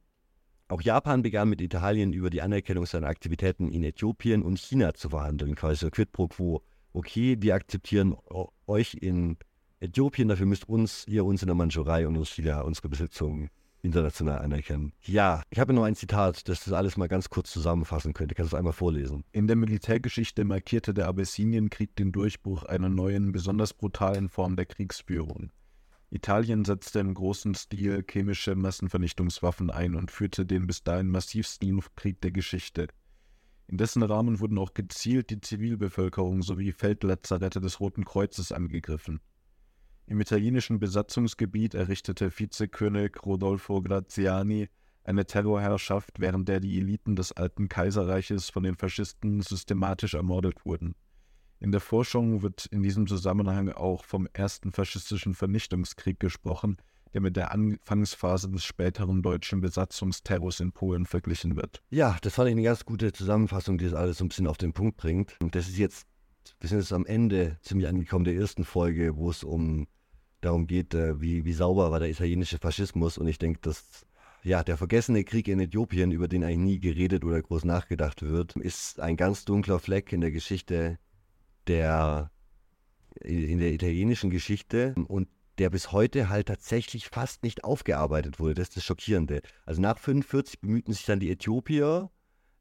Auch Japan begann mit Italien über die Anerkennung seiner Aktivitäten in Äthiopien und China zu verhandeln, quasi quid pro quo. Okay, wir akzeptieren euch in Äthiopien, dafür müsst uns, ihr uns in der Mandschurei und uns China unsere Besitzungen international anerkennen. Ja, ich habe noch ein Zitat, das das alles mal ganz kurz zusammenfassen könnte. Kannst du es einmal vorlesen? In der Militärgeschichte markierte der Abessinienkrieg den Durchbruch einer neuen, besonders brutalen Form der Kriegsführung. Italien setzte im großen Stil chemische Massenvernichtungswaffen ein und führte den bis dahin massivsten Luftkrieg der Geschichte. In dessen Rahmen wurden auch gezielt die Zivilbevölkerung sowie Feldlazarette des Roten Kreuzes angegriffen. Im italienischen Besatzungsgebiet errichtete Vizekönig Rodolfo Graziani Eine Terrorherrschaft, während der die Eliten des alten Kaiserreiches von den Faschisten systematisch ermordet wurden. In der Forschung wird in diesem Zusammenhang auch vom ersten faschistischen Vernichtungskrieg gesprochen, der mit der Anfangsphase des späteren deutschen Besatzungsterrors in Polen verglichen wird. Ja, das fand ich eine ganz gute Zusammenfassung, die das alles so ein bisschen auf den Punkt bringt. Und das ist jetzt, wir sind jetzt am Ende ziemlich angekommen der ersten Folge, wo es um darum geht, äh, wie, wie sauber war der italienische Faschismus. Und ich denke, dass ja, der vergessene Krieg in Äthiopien, über den eigentlich nie geredet oder groß nachgedacht wird, ist ein ganz dunkler Fleck in der Geschichte der in der italienischen Geschichte und der bis heute halt tatsächlich fast nicht aufgearbeitet wurde. Das ist das Schockierende. Also nach 45 bemühten sich dann die Äthiopier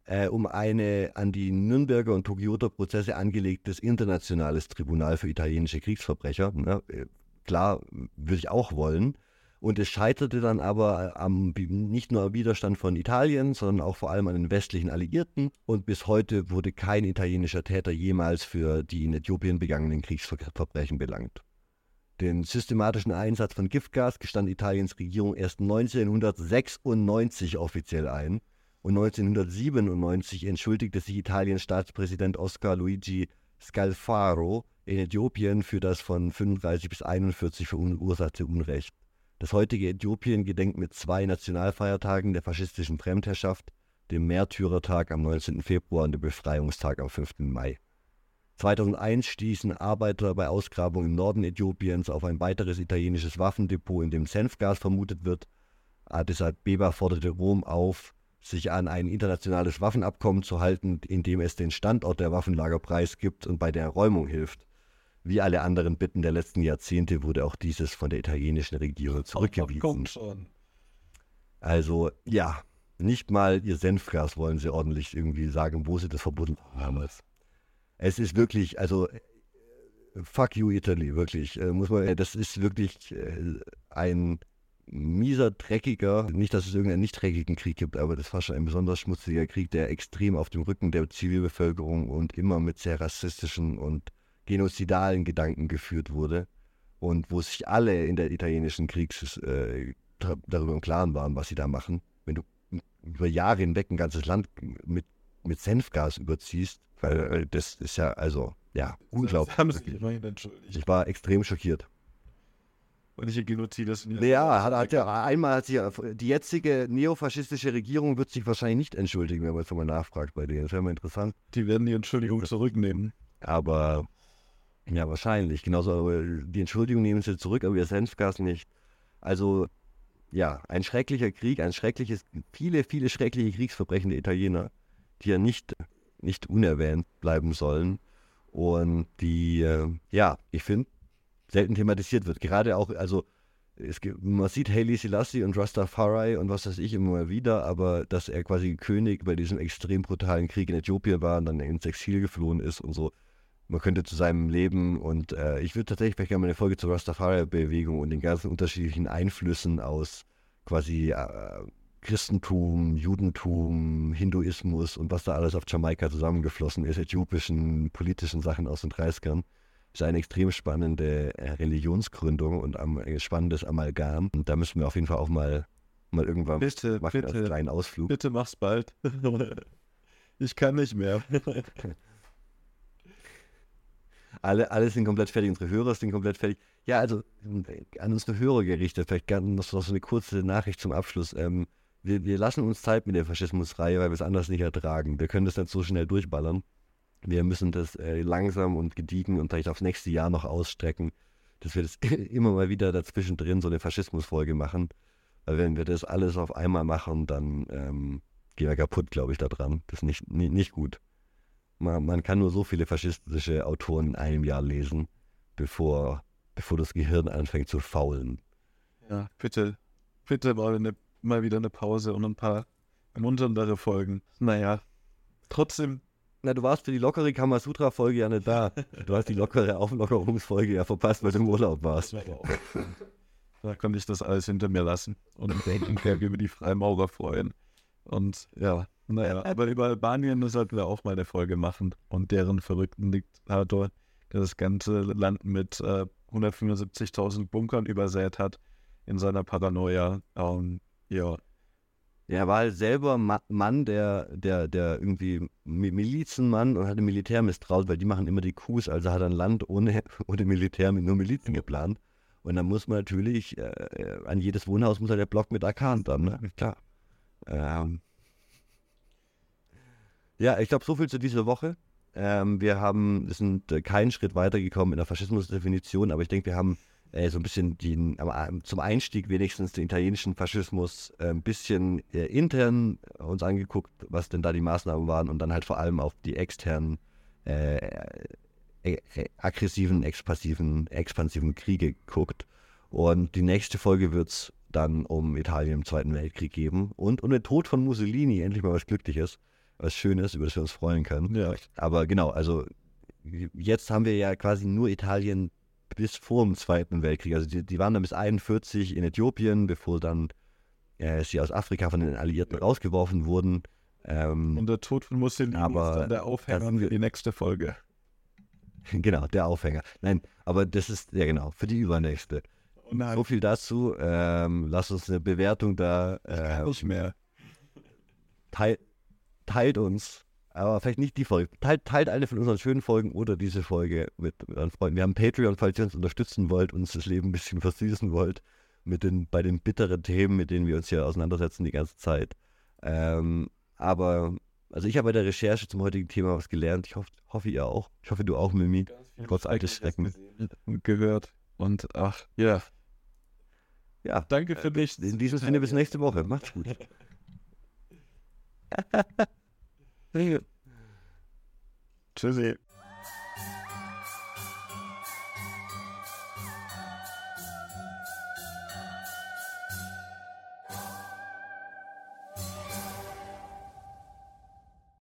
äh, um eine an die Nürnberger und Tokioter Prozesse angelegtes internationales Tribunal für italienische Kriegsverbrecher. Ne? Äh, klar, würde ich auch wollen. Und es scheiterte dann aber am, nicht nur am Widerstand von Italien, sondern auch vor allem an den westlichen Alliierten. Und bis heute wurde kein italienischer Täter jemals für die in Äthiopien begangenen Kriegsverbrechen belangt. Den systematischen Einsatz von Giftgas gestand Italiens Regierung erst 1996 offiziell ein. Und 1997 entschuldigte sich Italiens Staatspräsident Oscar Luigi Scalfaro in Äthiopien für das von 35 bis 41 verursachte Unrecht. Das heutige Äthiopien gedenkt mit zwei Nationalfeiertagen der faschistischen Fremdherrschaft, dem Märtyrertag am 19. Februar und dem Befreiungstag am 5. Mai. 2001 stießen Arbeiter bei Ausgrabungen im Norden Äthiopiens auf ein weiteres italienisches Waffendepot, in dem Senfgas vermutet wird. Addis Abeba forderte Rom auf, sich an ein internationales Waffenabkommen zu halten, in dem es den Standort der Waffenlager preisgibt und bei der Räumung hilft. Wie alle anderen Bitten der letzten Jahrzehnte wurde auch dieses von der italienischen Regierung zurückgewiesen. Also ja, nicht mal ihr Senfgas wollen sie ordentlich irgendwie sagen, wo sie das verbunden haben. Es ist wirklich, also fuck you Italy, wirklich. Äh, muss man, das ist wirklich äh, ein mieser, dreckiger, nicht, dass es irgendeinen nicht dreckigen Krieg gibt, aber das war schon ein besonders schmutziger Krieg, der extrem auf dem Rücken der Zivilbevölkerung und immer mit sehr rassistischen und genozidalen Gedanken geführt wurde und wo sich alle in der italienischen Kriegs äh, darüber im Klaren waren, was sie da machen. Wenn du über Jahre hinweg ein ganzes Land mit, mit Senfgas überziehst, weil äh, das ist ja, also, ja, unglaublich. Ich war extrem schockiert. Und ich Genozid das Ja, hat, hat ja, einmal hat sich die jetzige neofaschistische Regierung wird sich wahrscheinlich nicht entschuldigen, wenn man jetzt mal nachfragt bei denen. Das wäre mal interessant. Die werden die Entschuldigung zurücknehmen. Aber ja, wahrscheinlich. Genauso, die Entschuldigung nehmen sie zurück, aber ihr Senfgas nicht. Also, ja, ein schrecklicher Krieg, ein schreckliches, viele, viele schreckliche Kriegsverbrechen der Italiener, die ja nicht, nicht unerwähnt bleiben sollen. Und die, äh, ja, ich finde, selten thematisiert wird. Gerade auch, also, es gibt, man sieht Haile Selassie und Rastafari und was weiß ich immer wieder, aber dass er quasi König bei diesem extrem brutalen Krieg in Äthiopien war und dann ins Exil geflohen ist und so, man könnte zu seinem Leben und äh, ich würde tatsächlich vielleicht gerne mal eine Folge zur Rastafari-Bewegung und den ganzen unterschiedlichen Einflüssen aus quasi äh, Christentum, Judentum, Hinduismus und was da alles auf Jamaika zusammengeflossen ist, äthiopischen politischen Sachen aus den 30ern. Ist eine extrem spannende äh, Religionsgründung und ein äh, spannendes Amalgam. Und da müssen wir auf jeden Fall auch mal, mal irgendwann bitte, machen bitte, als kleinen Ausflug. Bitte mach's bald. ich kann nicht mehr. Alle, alle sind komplett fertig, unsere Hörer sind komplett fertig. Ja, also an unsere Hörer gerichtet, vielleicht noch so eine kurze Nachricht zum Abschluss. Ähm, wir, wir, lassen uns Zeit mit der Faschismusreihe, weil wir es anders nicht ertragen. Wir können das nicht so schnell durchballern. Wir müssen das äh, langsam und gediegen und vielleicht aufs nächste Jahr noch ausstrecken, dass wir das immer mal wieder dazwischen drin so eine Faschismusfolge machen. Weil wenn wir das alles auf einmal machen, dann ähm, gehen wir kaputt, glaube ich, da dran. Das ist nicht, nicht, nicht gut. Man, man kann nur so viele faschistische Autoren in einem Jahr lesen, bevor, bevor das Gehirn anfängt zu faulen. Ja, bitte, bitte mal, eine, mal wieder eine Pause und ein paar ermunterndere Folgen. Naja, trotzdem. Na, du warst für die lockere Kamasutra-Folge ja nicht da. Du hast die lockere Auflockerungsfolge ja verpasst, weil du im Urlaub warst. Da konnte ich das alles hinter mir lassen und mich über die Freimaurer freuen. Und ja, naja, aber über Albanien sollten wir auch mal eine Folge machen und deren verrückten Diktator, der das ganze Land mit äh, 175.000 Bunkern übersät hat in seiner Paranoia. Ähm, ja. Er war halt selber Ma Mann, der, der, der irgendwie Milizenmann und hatte Militär misstraut, weil die machen immer die Coups, also hat er ein Land ohne, ohne Militär mit nur Milizen geplant. Und dann muss man natürlich, äh, äh an jedes Wohnhaus muss halt der Block mit Akan dann, ne? Klar. Ähm. Ja, ich glaube, so viel zu dieser Woche. Ähm, wir haben, wir sind äh, keinen Schritt weitergekommen in der Faschismusdefinition, aber ich denke, wir haben äh, so ein bisschen die, zum Einstieg wenigstens den italienischen Faschismus äh, ein bisschen äh, intern uns angeguckt, was denn da die Maßnahmen waren und dann halt vor allem auf die externen äh, äh, aggressiven, expansiven, expansiven Kriege geguckt. Und die nächste Folge wird es dann um Italien im Zweiten Weltkrieg geben und um den Tod von Mussolini, endlich mal was Glückliches, was Schönes, über das wir uns freuen können. Ja. Aber genau, also jetzt haben wir ja quasi nur Italien bis vor dem Zweiten Weltkrieg. Also die, die waren dann bis 41 in Äthiopien, bevor dann äh, sie aus Afrika von den Alliierten rausgeworfen wurden. Ähm, Und der Tod von Mussolini aber ist dann der Aufhänger für die nächste Folge. Genau, der Aufhänger. Nein, aber das ist, ja genau, für die übernächste. Oh so viel dazu. Ähm, lass uns eine Bewertung da. Äh, nicht mehr. Teil, teilt uns aber vielleicht nicht die Folge. Teilt, teilt eine von unseren schönen Folgen oder diese Folge mit, euren Freunden. Wir haben Patreon, falls ihr uns unterstützen wollt, uns das Leben ein bisschen versüßen wollt, mit den, bei den bitteren Themen, mit denen wir uns hier auseinandersetzen die ganze Zeit. Ähm, aber, also ich habe bei der Recherche zum heutigen Thema was gelernt. Ich hoffe, hoffe ihr auch. Ich hoffe, du auch, Mimi. Trotz altes Schrecken. Gehört. Und ach, ja. Ja. Danke für dich. In diesem Sinne, bis nächste Woche. Macht's gut. Tschüssi.